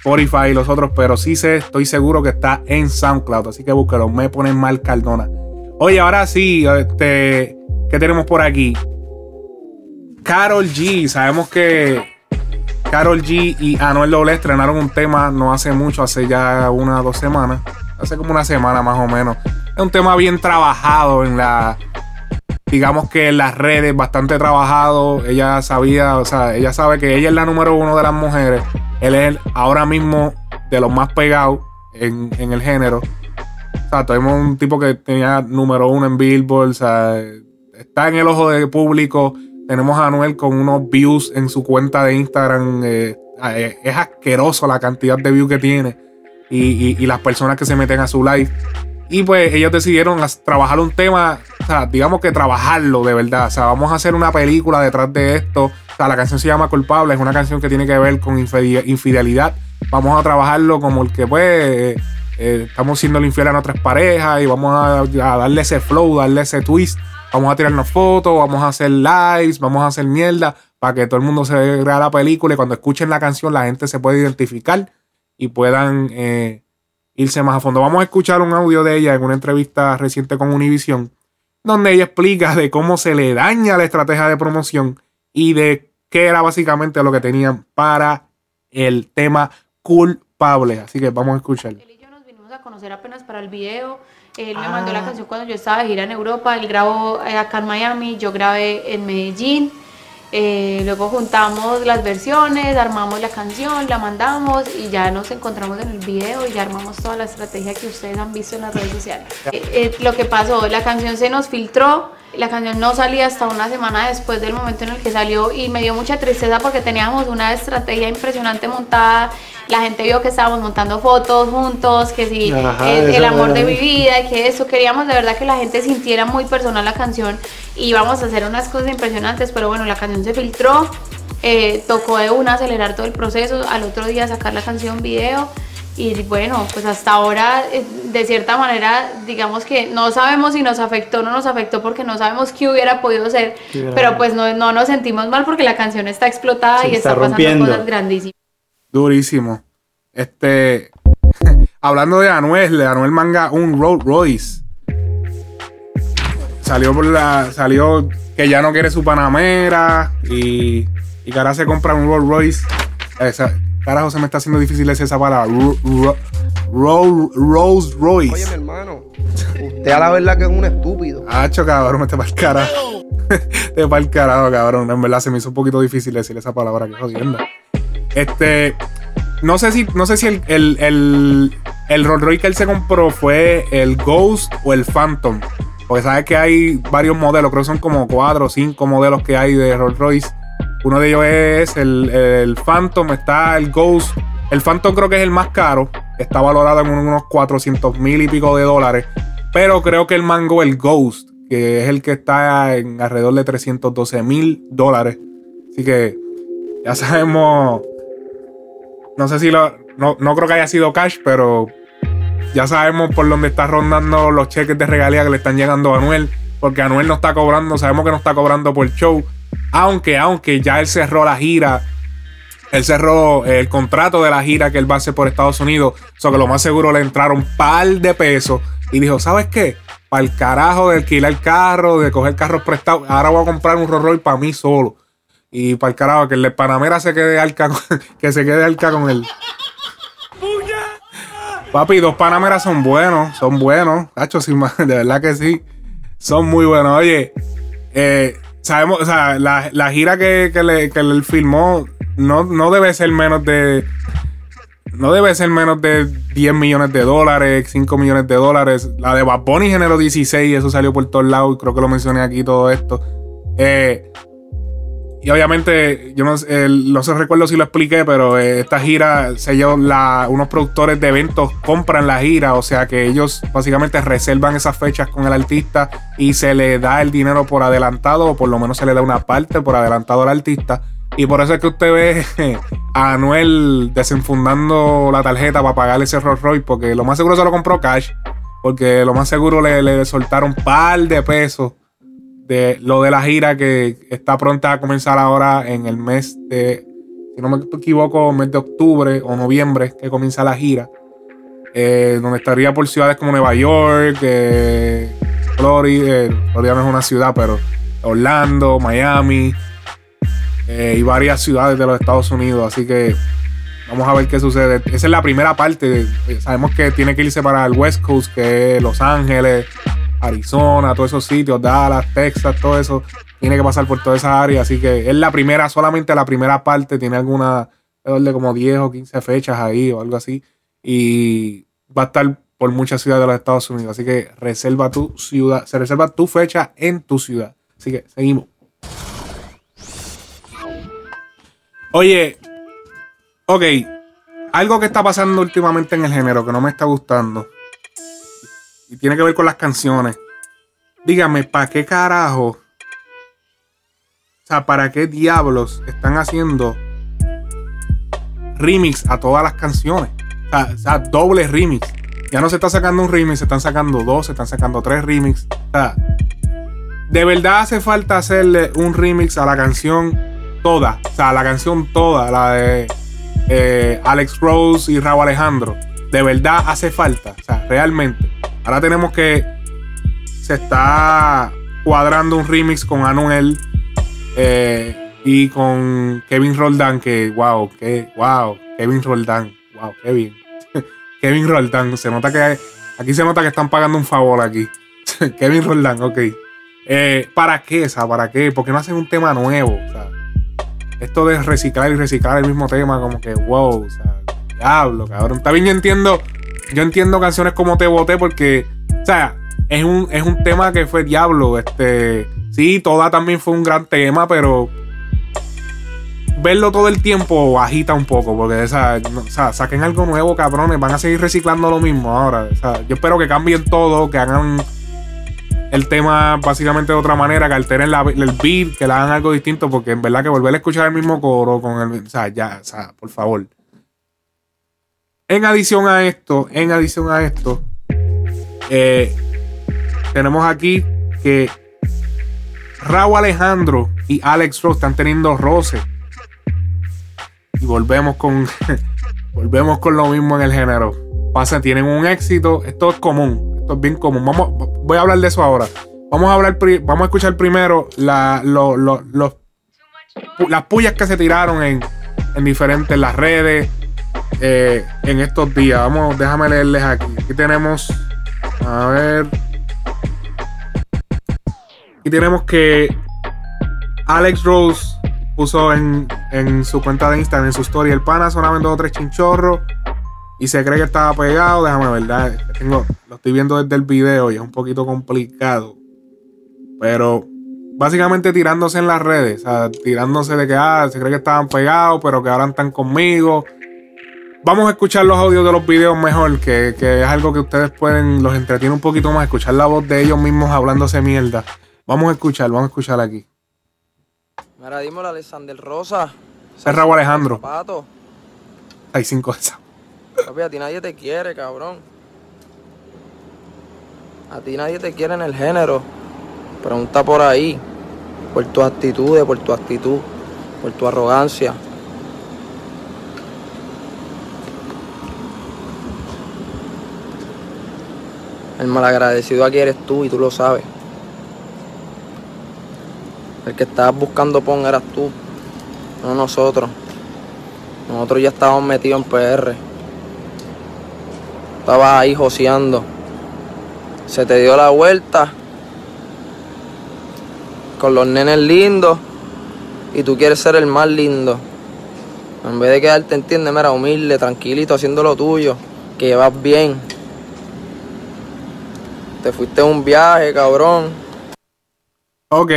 Spotify y los otros, pero sí sé, estoy seguro que está en SoundCloud. Así que búsquenlo. Me Pones Mal Cardona. Oye, ahora sí, este, ¿qué tenemos por aquí? Carol G, sabemos que Carol G y Anuel Doble estrenaron un tema no hace mucho, hace ya una o dos semanas, hace como una semana más o menos. Es un tema bien trabajado en la, digamos que en las redes, bastante trabajado. Ella sabía, o sea, ella sabe que ella es la número uno de las mujeres. Él es el- ahora mismo de los más pegados en, en el género. O sea, tuvimos un tipo que tenía número uno en Billboard, o sea, está en el ojo del público. Tenemos a Anuel con unos views en su cuenta de Instagram. eh, eh, es asqueroso la cantidad de views que tiene y, y- y las personas que se meten a su live. Y pues ellos decidieron trabajar un tema, sea, digamos que trabajarlo de verdad. O sea, vamos a hacer una película detrás de esto. O sea, la canción se llama Culpable, es una canción que tiene que ver con infide- infidelidad. Vamos a trabajarlo como el que pues eh, eh, estamos siendo infiel a nuestras parejas y vamos a, a darle ese flow, darle ese twist. Vamos a tirarnos fotos, vamos a hacer lives, vamos a hacer mierda para que todo el mundo se vea la película y cuando escuchen la canción la gente se pueda identificar y puedan eh, irse más a fondo. Vamos a escuchar un audio de ella en una entrevista reciente con Univision, donde ella explica de cómo se le daña la estrategia de promoción y de qué era básicamente lo que tenían para el tema culpable. Así que vamos a escuchar. Vamos a conocer apenas para el video. Él me mandó la canción cuando yo estaba de gira en Europa. Él grabó eh, acá en Miami, yo grabé en Medellín. Eh, luego juntamos las versiones, armamos la canción, la mandamos y ya nos encontramos en el video y ya armamos toda la estrategia que ustedes han visto en las redes sociales. Eh, eh, lo que pasó, la canción se nos filtró, la canción no salía hasta una semana después del momento en el que salió y me dio mucha tristeza porque teníamos una estrategia impresionante montada. La gente vio que estábamos montando fotos juntos, que sí, Ajá, el, amor de mi vida, y que eso. Queríamos de verdad que la gente sintiera muy personal la canción y íbamos a hacer unas cosas impresionantes, pero bueno, la canción se filtró, eh, tocó de una acelerar todo el proceso, al otro día sacar la canción video y bueno, pues hasta ahora eh, de cierta manera digamos que no sabemos si nos afectó o no nos afectó porque no sabemos qué hubiera podido ser, Sí, pero pues no, no nos sentimos mal porque la canción está explotada y está está, pasando rompiendo. cosas grandísimas. Durísimo. Este. [laughs] hablando de Anuel, de Anuel manga un Rolls Royce. Salió por la. Salió que ya no quiere su Panamera. Y. Y que ahora se compra un Rolls Royce. Esa, carajo, se me está haciendo difícil decir esa palabra. Ro- ro- Ro- Rolls Royce. Oye, mi hermano, usted a la verdad que es un estúpido. Hacho, cabrón, me te el carajo. [laughs] te el carajo, cabrón. En verdad se me hizo un poquito difícil decir esa palabra, que jodienda. Este. No sé si, no sé si el, el, el, el Rolls Royce que él se compró fue el Ghost o el Phantom. Porque sabes que hay varios modelos, creo que son como cuatro o cinco modelos que hay de Rolls Royce. Uno de ellos es el, el Phantom, está el Ghost. El Phantom creo que es el más caro. Está valorado en unos 400 mil y pico de dólares. Pero creo que el mango, el Ghost, que es el que está en alrededor de 312 mil dólares. Así que ya sabemos. No sé si lo. No, no creo que haya sido cash, pero ya sabemos por dónde está rondando los cheques de regalía que le están llegando a Anuel. porque Anuel no está cobrando, sabemos que no está cobrando por show. Aunque, aunque ya él cerró la gira, él cerró el contrato de la gira que él va a hacer por Estados Unidos. O sea que lo más seguro le entraron par de pesos. Y dijo, ¿sabes qué? Para el carajo de alquilar el carro, de coger carros prestados. Ahora voy a comprar un Rolls Royce para mí solo. Y para el carajo, que el de Panamera se quede alca con- [laughs] que se quede alca con él. Papi, dos Panameras son buenos, son buenos. Hacho, sin más, [laughs] de verdad que sí. Son muy buenos. Oye, eh, sabemos, o sea, la, la gira que, que, le, que él filmó no, no debe ser menos de. No debe ser menos de 10 millones de dólares, 5 millones de dólares. La de Bad Bunny generó 16 y eso salió por todos lados. Creo que lo mencioné aquí todo esto. Eh, y obviamente, yo no, el- no sé recuerdo si lo expliqué, pero eh, esta gira, se lleva la- unos productores de eventos compran la gira, o sea que ellos básicamente reservan esas fechas con el artista y se le da el dinero por adelantado, o por lo menos se le da una parte por adelantado al artista. Y por eso es que usted ve [laughs] a Anuel desenfundando la tarjeta para pagarle ese Rolls Royce, porque lo más seguro se lo compró cash, porque lo más seguro le, le soltaron un par de pesos lo de la gira que está pronta a comenzar ahora en el mes de, si no me equivoco, mes de octubre o noviembre que comienza la gira, eh, donde estaría por ciudades como Nueva York, eh, Florida, eh, Florida no es una ciudad, pero Orlando, Miami y varias ciudades de los Estados Unidos, así que vamos a ver qué sucede. Esa es la primera parte, sabemos que tiene que irse para el West Coast, que es Los Ángeles, Arizona, todos esos sitios, Dallas, Texas, todo eso, tiene que pasar por toda esa área. Así que es la primera, solamente la primera parte, tiene alguna, de como 10 o 15 fechas ahí o algo así. Y va a estar por muchas ciudades de los Estados Unidos. Así que reserva tu ciudad, se reserva tu fecha en tu ciudad. Así que seguimos. Oye, ok, algo que está pasando últimamente en el género que no me está gustando y tiene que ver con las canciones. Dígame, ¿para qué carajo? O sea, ¿para qué diablos están haciendo remix a todas las canciones? O sea, doble remix. Ya no se está sacando un remix, se están sacando dos, se están sacando tres remix. O sea, de verdad hace falta hacerle un remix a la canción toda. O sea, la canción toda, la de eh, Alex Rose y Raúl Alejandro. De verdad hace falta. O sea, realmente. Ahora tenemos que. Se está cuadrando un remix con Anuel eh, y con Kevin Roldán. Que, wow, que, wow, Kevin Roldán. Wow, qué bien. [laughs] Kevin Roldán. Se nota que. Aquí se nota que están pagando un favor aquí. [laughs] Kevin Roldán, ok. Eh, ¿Para qué? O ¿para qué? ¿Por qué no hacen un tema nuevo? Esto de reciclar y reciclar el mismo tema, como que, wow, o sea, diablo, cabrón. Bien, yo entiendo, yo entiendo canciones como Te Boté porque, o sea, es un, es un tema que fue diablo. Este, sí, toda también fue un gran tema, pero verlo todo el tiempo agita un poco, porque, o sea, o sea, saquen algo nuevo, cabrones. Van a seguir reciclando lo mismo ahora. O sea, yo espero que cambien todo, que hagan el tema básicamente de otra manera, que alteren el beat, que le hagan algo distinto, porque en verdad que volver a escuchar el mismo coro con el. O sea, ya, o sea, por favor. En adición a esto, en adición a esto, eh, tenemos aquí que Raúl Alejandro y Alex Rose están teniendo roce. Y volvemos con. [laughs] volvemos con lo mismo en el género. Pasa, tienen un éxito. Esto es común. Esto es bien común. Vamos, voy a hablar de eso ahora. Vamos a hablar, vamos a escuchar primero la, las pullas que se tiraron en, en diferentes las redes eh, en estos días. Vamos, déjame leerles aquí. Aquí tenemos. A ver. Aquí tenemos que Alex Rose puso en, en su cuenta de Instagram, en su story, el pana en dos o tres chinchorros y se cree que estaba pegado. Déjame ver, ¿verdad? Lo estoy viendo desde el video y es un poquito complicado. Pero básicamente tirándose en las redes, o sea, tirándose de que ah, se cree que estaban pegados, pero que ahora están conmigo. Vamos a escuchar los audios de los videos mejor, que, que es algo que ustedes pueden, los entretiene un poquito más, escuchar la voz de ellos mismos hablándose mierda. Vamos a escuchar, vamos a escuchar aquí. Mira, dímelo, Alexander Rosa. Es Raúl Alejandro. Zapato. Hay cinco de esas. Papi, a ti nadie te quiere, cabrón. A ti nadie te quiere en el género. Pregunta por ahí. Por tus actitudes, por tu actitud, por tu arrogancia. El malagradecido aquí eres tú y tú lo sabes. El que estabas buscando pon eras tú, no nosotros. Nosotros ya estábamos metidos en PR. Estabas ahí joseando. Se te dio la vuelta con los nenes lindos y tú quieres ser el más lindo. En vez de quedarte, entiende, mira, humilde, tranquilito, haciendo lo tuyo, que vas bien. Te fuiste un viaje, cabrón. Ok.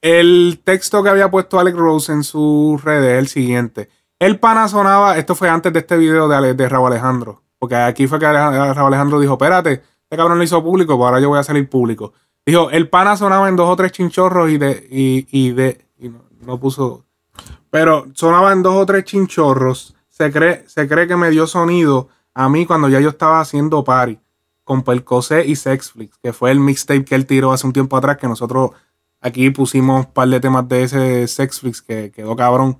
El texto que había puesto Alex Rose en sus redes es el siguiente. El pana sonaba, esto fue antes de este video de, Ale- Raúl Alejandro. Porque aquí fue que Raúl Alejandro dijo, espérate, este cabrón lo hizo público, pues ahora yo voy a salir público. Dijo, el pana sonaba en dos o tres chinchorros y de, y, y de, no puso, pero sonaba en dos o tres chinchorros. Se cree, se cree que me dio sonido a mí cuando ya yo estaba haciendo party con Percocé y Sexflix, que fue el mixtape que él tiró hace un tiempo atrás, que nosotros aquí pusimos un par de temas de ese Sexflix que quedó cabrón.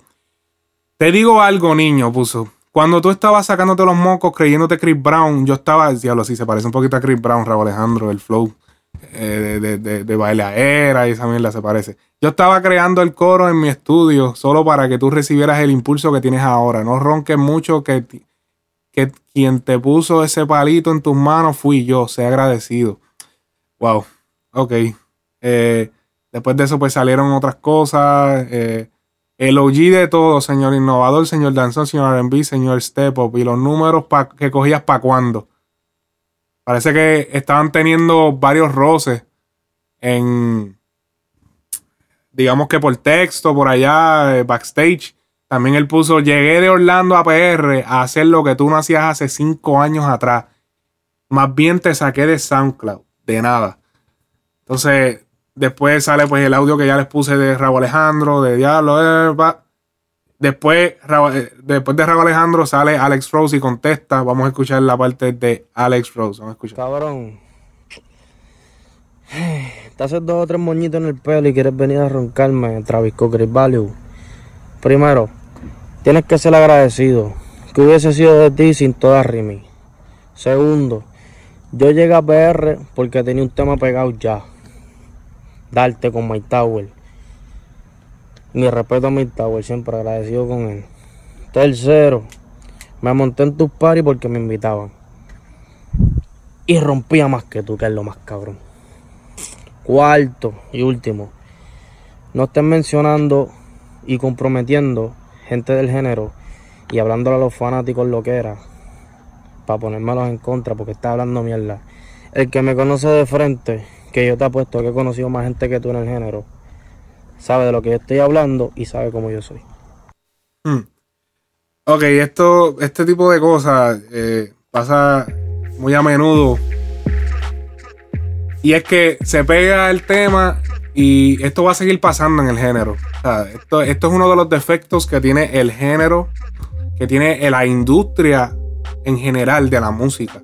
Te digo algo, niño, puso. Cuando tú estabas sacándote los mocos creyéndote Chris Brown, yo estaba, diablo, sí, se parece un poquito a Chris Brown, Raúl Alejandro, el flow eh, de, de, de, bailadera y esa mierda se parece. Yo estaba creando el coro en mi estudio solo para que tú recibieras el impulso que tienes ahora. No ronques mucho que, que quien te puso ese palito en tus manos fui yo. Sé agradecido. Wow. Ok. Eh, después de eso pues salieron otras cosas. eh, el OG de todo, señor innovador, señor danzón, señor R&B, señor step up. Y los números que cogías para cuándo. Parece que estaban teniendo varios roces en, digamos que por texto, por allá, eh, backstage. También él puso, llegué de Orlando a PR a hacer lo que tú no hacías hace cinco años atrás. Más bien te saqué de SoundCloud, de nada. Entonces, después sale pues el audio que ya les puse de Raúl Alejandro, de Diablo. eh. Después, eh, después de Raúl Alejandro sale Alex Rose y contesta. Vamos a escuchar la parte de Alex Rose. Vamos a escuchar. Cabrón. Te haces dos o tres moñitos en el pelo y quieres venir a roncarme, Travis Chris Value. Primero, tienes que ser agradecido. Que hubiese sido de ti sin toda Rimi. Segundo, yo llegué a PR porque tenía un tema pegado ya. Darte con My Tower. Mi respeto a My Tower, siempre agradecido con él. Tercero, me monté en tus parties porque me invitaban. Y rompía más que tú, que es lo más cabrón. Cuarto y último, no estén mencionando y comprometiendo gente del género y hablándole a los fanáticos lo que era para ponérmelos en contra porque está hablando mierda. El que me conoce de frente, que yo te apuesto que he conocido más gente que tú en el género, sabe de lo que yo estoy hablando y sabe cómo yo soy. Hmm. Ok, esto, este tipo de cosas eh, pasa muy a menudo. Y es que se pega el tema y esto va a seguir pasando en el género. Esto, es uno de los defectos que tiene el género, que tiene la industria en general de la música.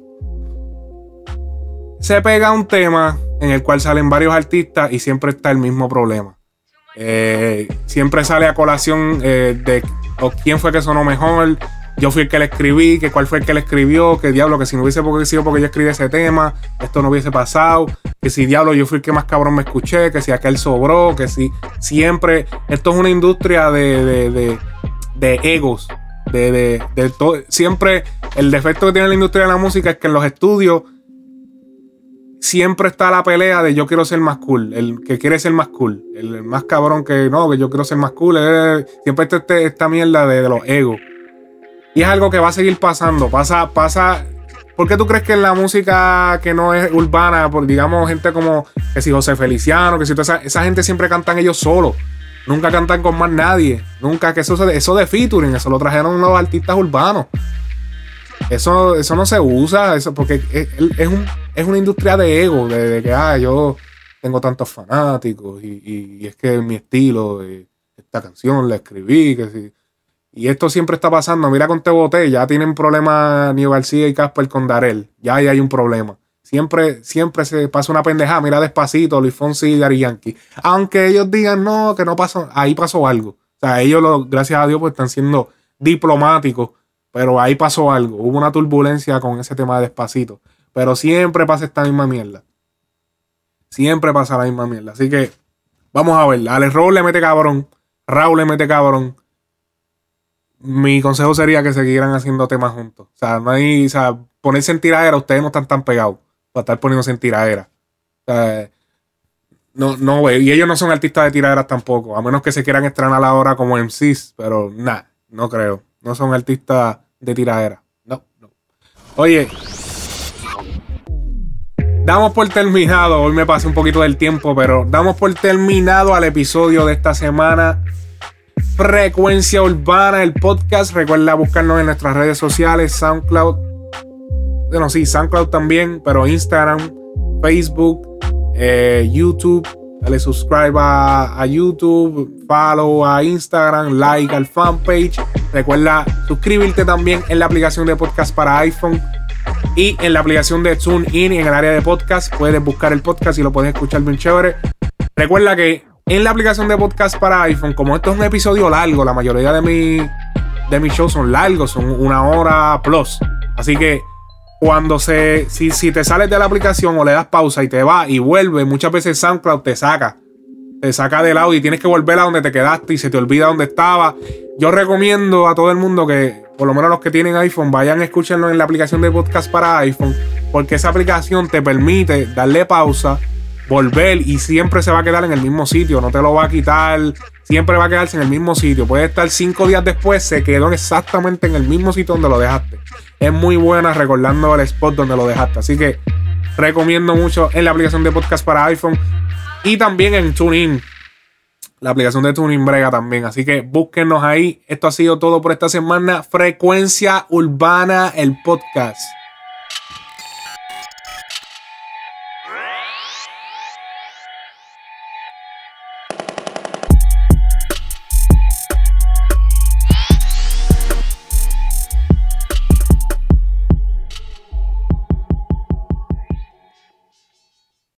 Se pega un tema en el cual salen varios artistas y siempre está el mismo problema. Eh, siempre sale a colación eh, de quién fue que sonó mejor. Yo fui el que le escribí, que cuál fue el que le escribió, que diablo, que si no hubiese sido porque yo escribí ese tema, esto no hubiese pasado, que si diablo yo fui el que más cabrón me escuché, que si aquel sobró, que si siempre, esto es una industria de, de, de, egos, de, de, de todo, siempre el defecto que tiene la industria de la música es que en los estudios siempre está la pelea de yo quiero ser más cool, el que quiere ser más cool, el más cabrón que no, que yo quiero ser más cool, eh, siempre está este- esta mierda de los egos. Y es algo que va a seguir pasando, pasa, pasa. ¿Por qué tú crees que en la música que no es urbana, por digamos gente como que si José Feliciano, que si toda esa, esa gente siempre cantan ellos solos? Nunca cantan con más nadie. Nunca, que eso, eso de featuring, eso lo trajeron los artistas urbanos. Eso, eso no se usa, eso porque es, es un- es una industria de ego, de, que ah, yo tengo tantos fanáticos y, y- y es que mi estilo, eh, esta canción la escribí, que si. Y esto siempre está pasando. Mira con Te Boté, ya tienen problemas Nio García y Casper con Darel. Ya ahí hay un problema. Siempre, siempre se pasa una pendejada. Mira despacito, Luis Fonsi y Daddy Yankee. Aunque ellos digan no, que no pasó, ahí pasó algo. O sea, ellos, lo- gracias a Dios, pues están siendo diplomáticos. Pero ahí pasó algo. Hubo una turbulencia con ese tema de despacito. Pero siempre pasa esta misma mierda. Siempre pasa la misma mierda. Así que vamos a ver. Alex Roll le mete cabrón. Raúl le mete cabrón. Mi consejo sería que siguieran haciendo temas juntos. O sea, no hay. O sea, ponerse en tiradera, ustedes no están tan pegados para estar poniéndose en tiradera. O sea, no, no. Y ellos no son artistas de tiraderas tampoco. A menos que se quieran estrenar ahora como MCs. Pero nada, no creo. No son artistas de tiradera. No, no. Oye. Damos por terminado. Hoy me pasé un poquito del tiempo, pero damos por terminado al episodio de esta semana. Frecuencia Urbana, el podcast. Recuerda buscarnos en nuestras redes sociales, SoundCloud. Bueno, sí, SoundCloud también, pero Instagram, Facebook, eh, YouTube. Dale subscribe a, a YouTube, follow a Instagram, like al fanpage. Recuerda suscribirte también en la aplicación de podcast para iPhone y en la aplicación de TuneIn en el área de podcast. Puedes buscar el podcast y lo puedes escuchar bien chévere. Recuerda que en la aplicación de podcast para iPhone, como esto es un episodio largo, la mayoría de, mi, de mis shows son largos, son una hora plus. Así que cuando se. Si, si te sales de la aplicación o le das pausa y te va y vuelve, muchas veces SoundCloud te saca. Te saca del audio y tienes que volver a donde te quedaste y se te olvida dónde estaba. Yo recomiendo a todo el mundo que, por lo menos los que tienen iPhone, vayan a escucharlo en la aplicación de podcast para iPhone. Porque esa aplicación te permite darle pausa, volver y siempre se va a quedar en el mismo sitio. No te lo va a quitar. Siempre va a quedarse en el mismo sitio. Puede estar cinco días después, se quedó exactamente en el mismo sitio donde lo dejaste. Es muy buena recordando el spot donde lo dejaste. Así que recomiendo mucho en la aplicación de podcast para iPhone y también en TuneIn. La aplicación de TuneIn Brega también. Así que búsquenos ahí. Esto ha sido todo por esta semana. Frecuencia Urbana, el podcast.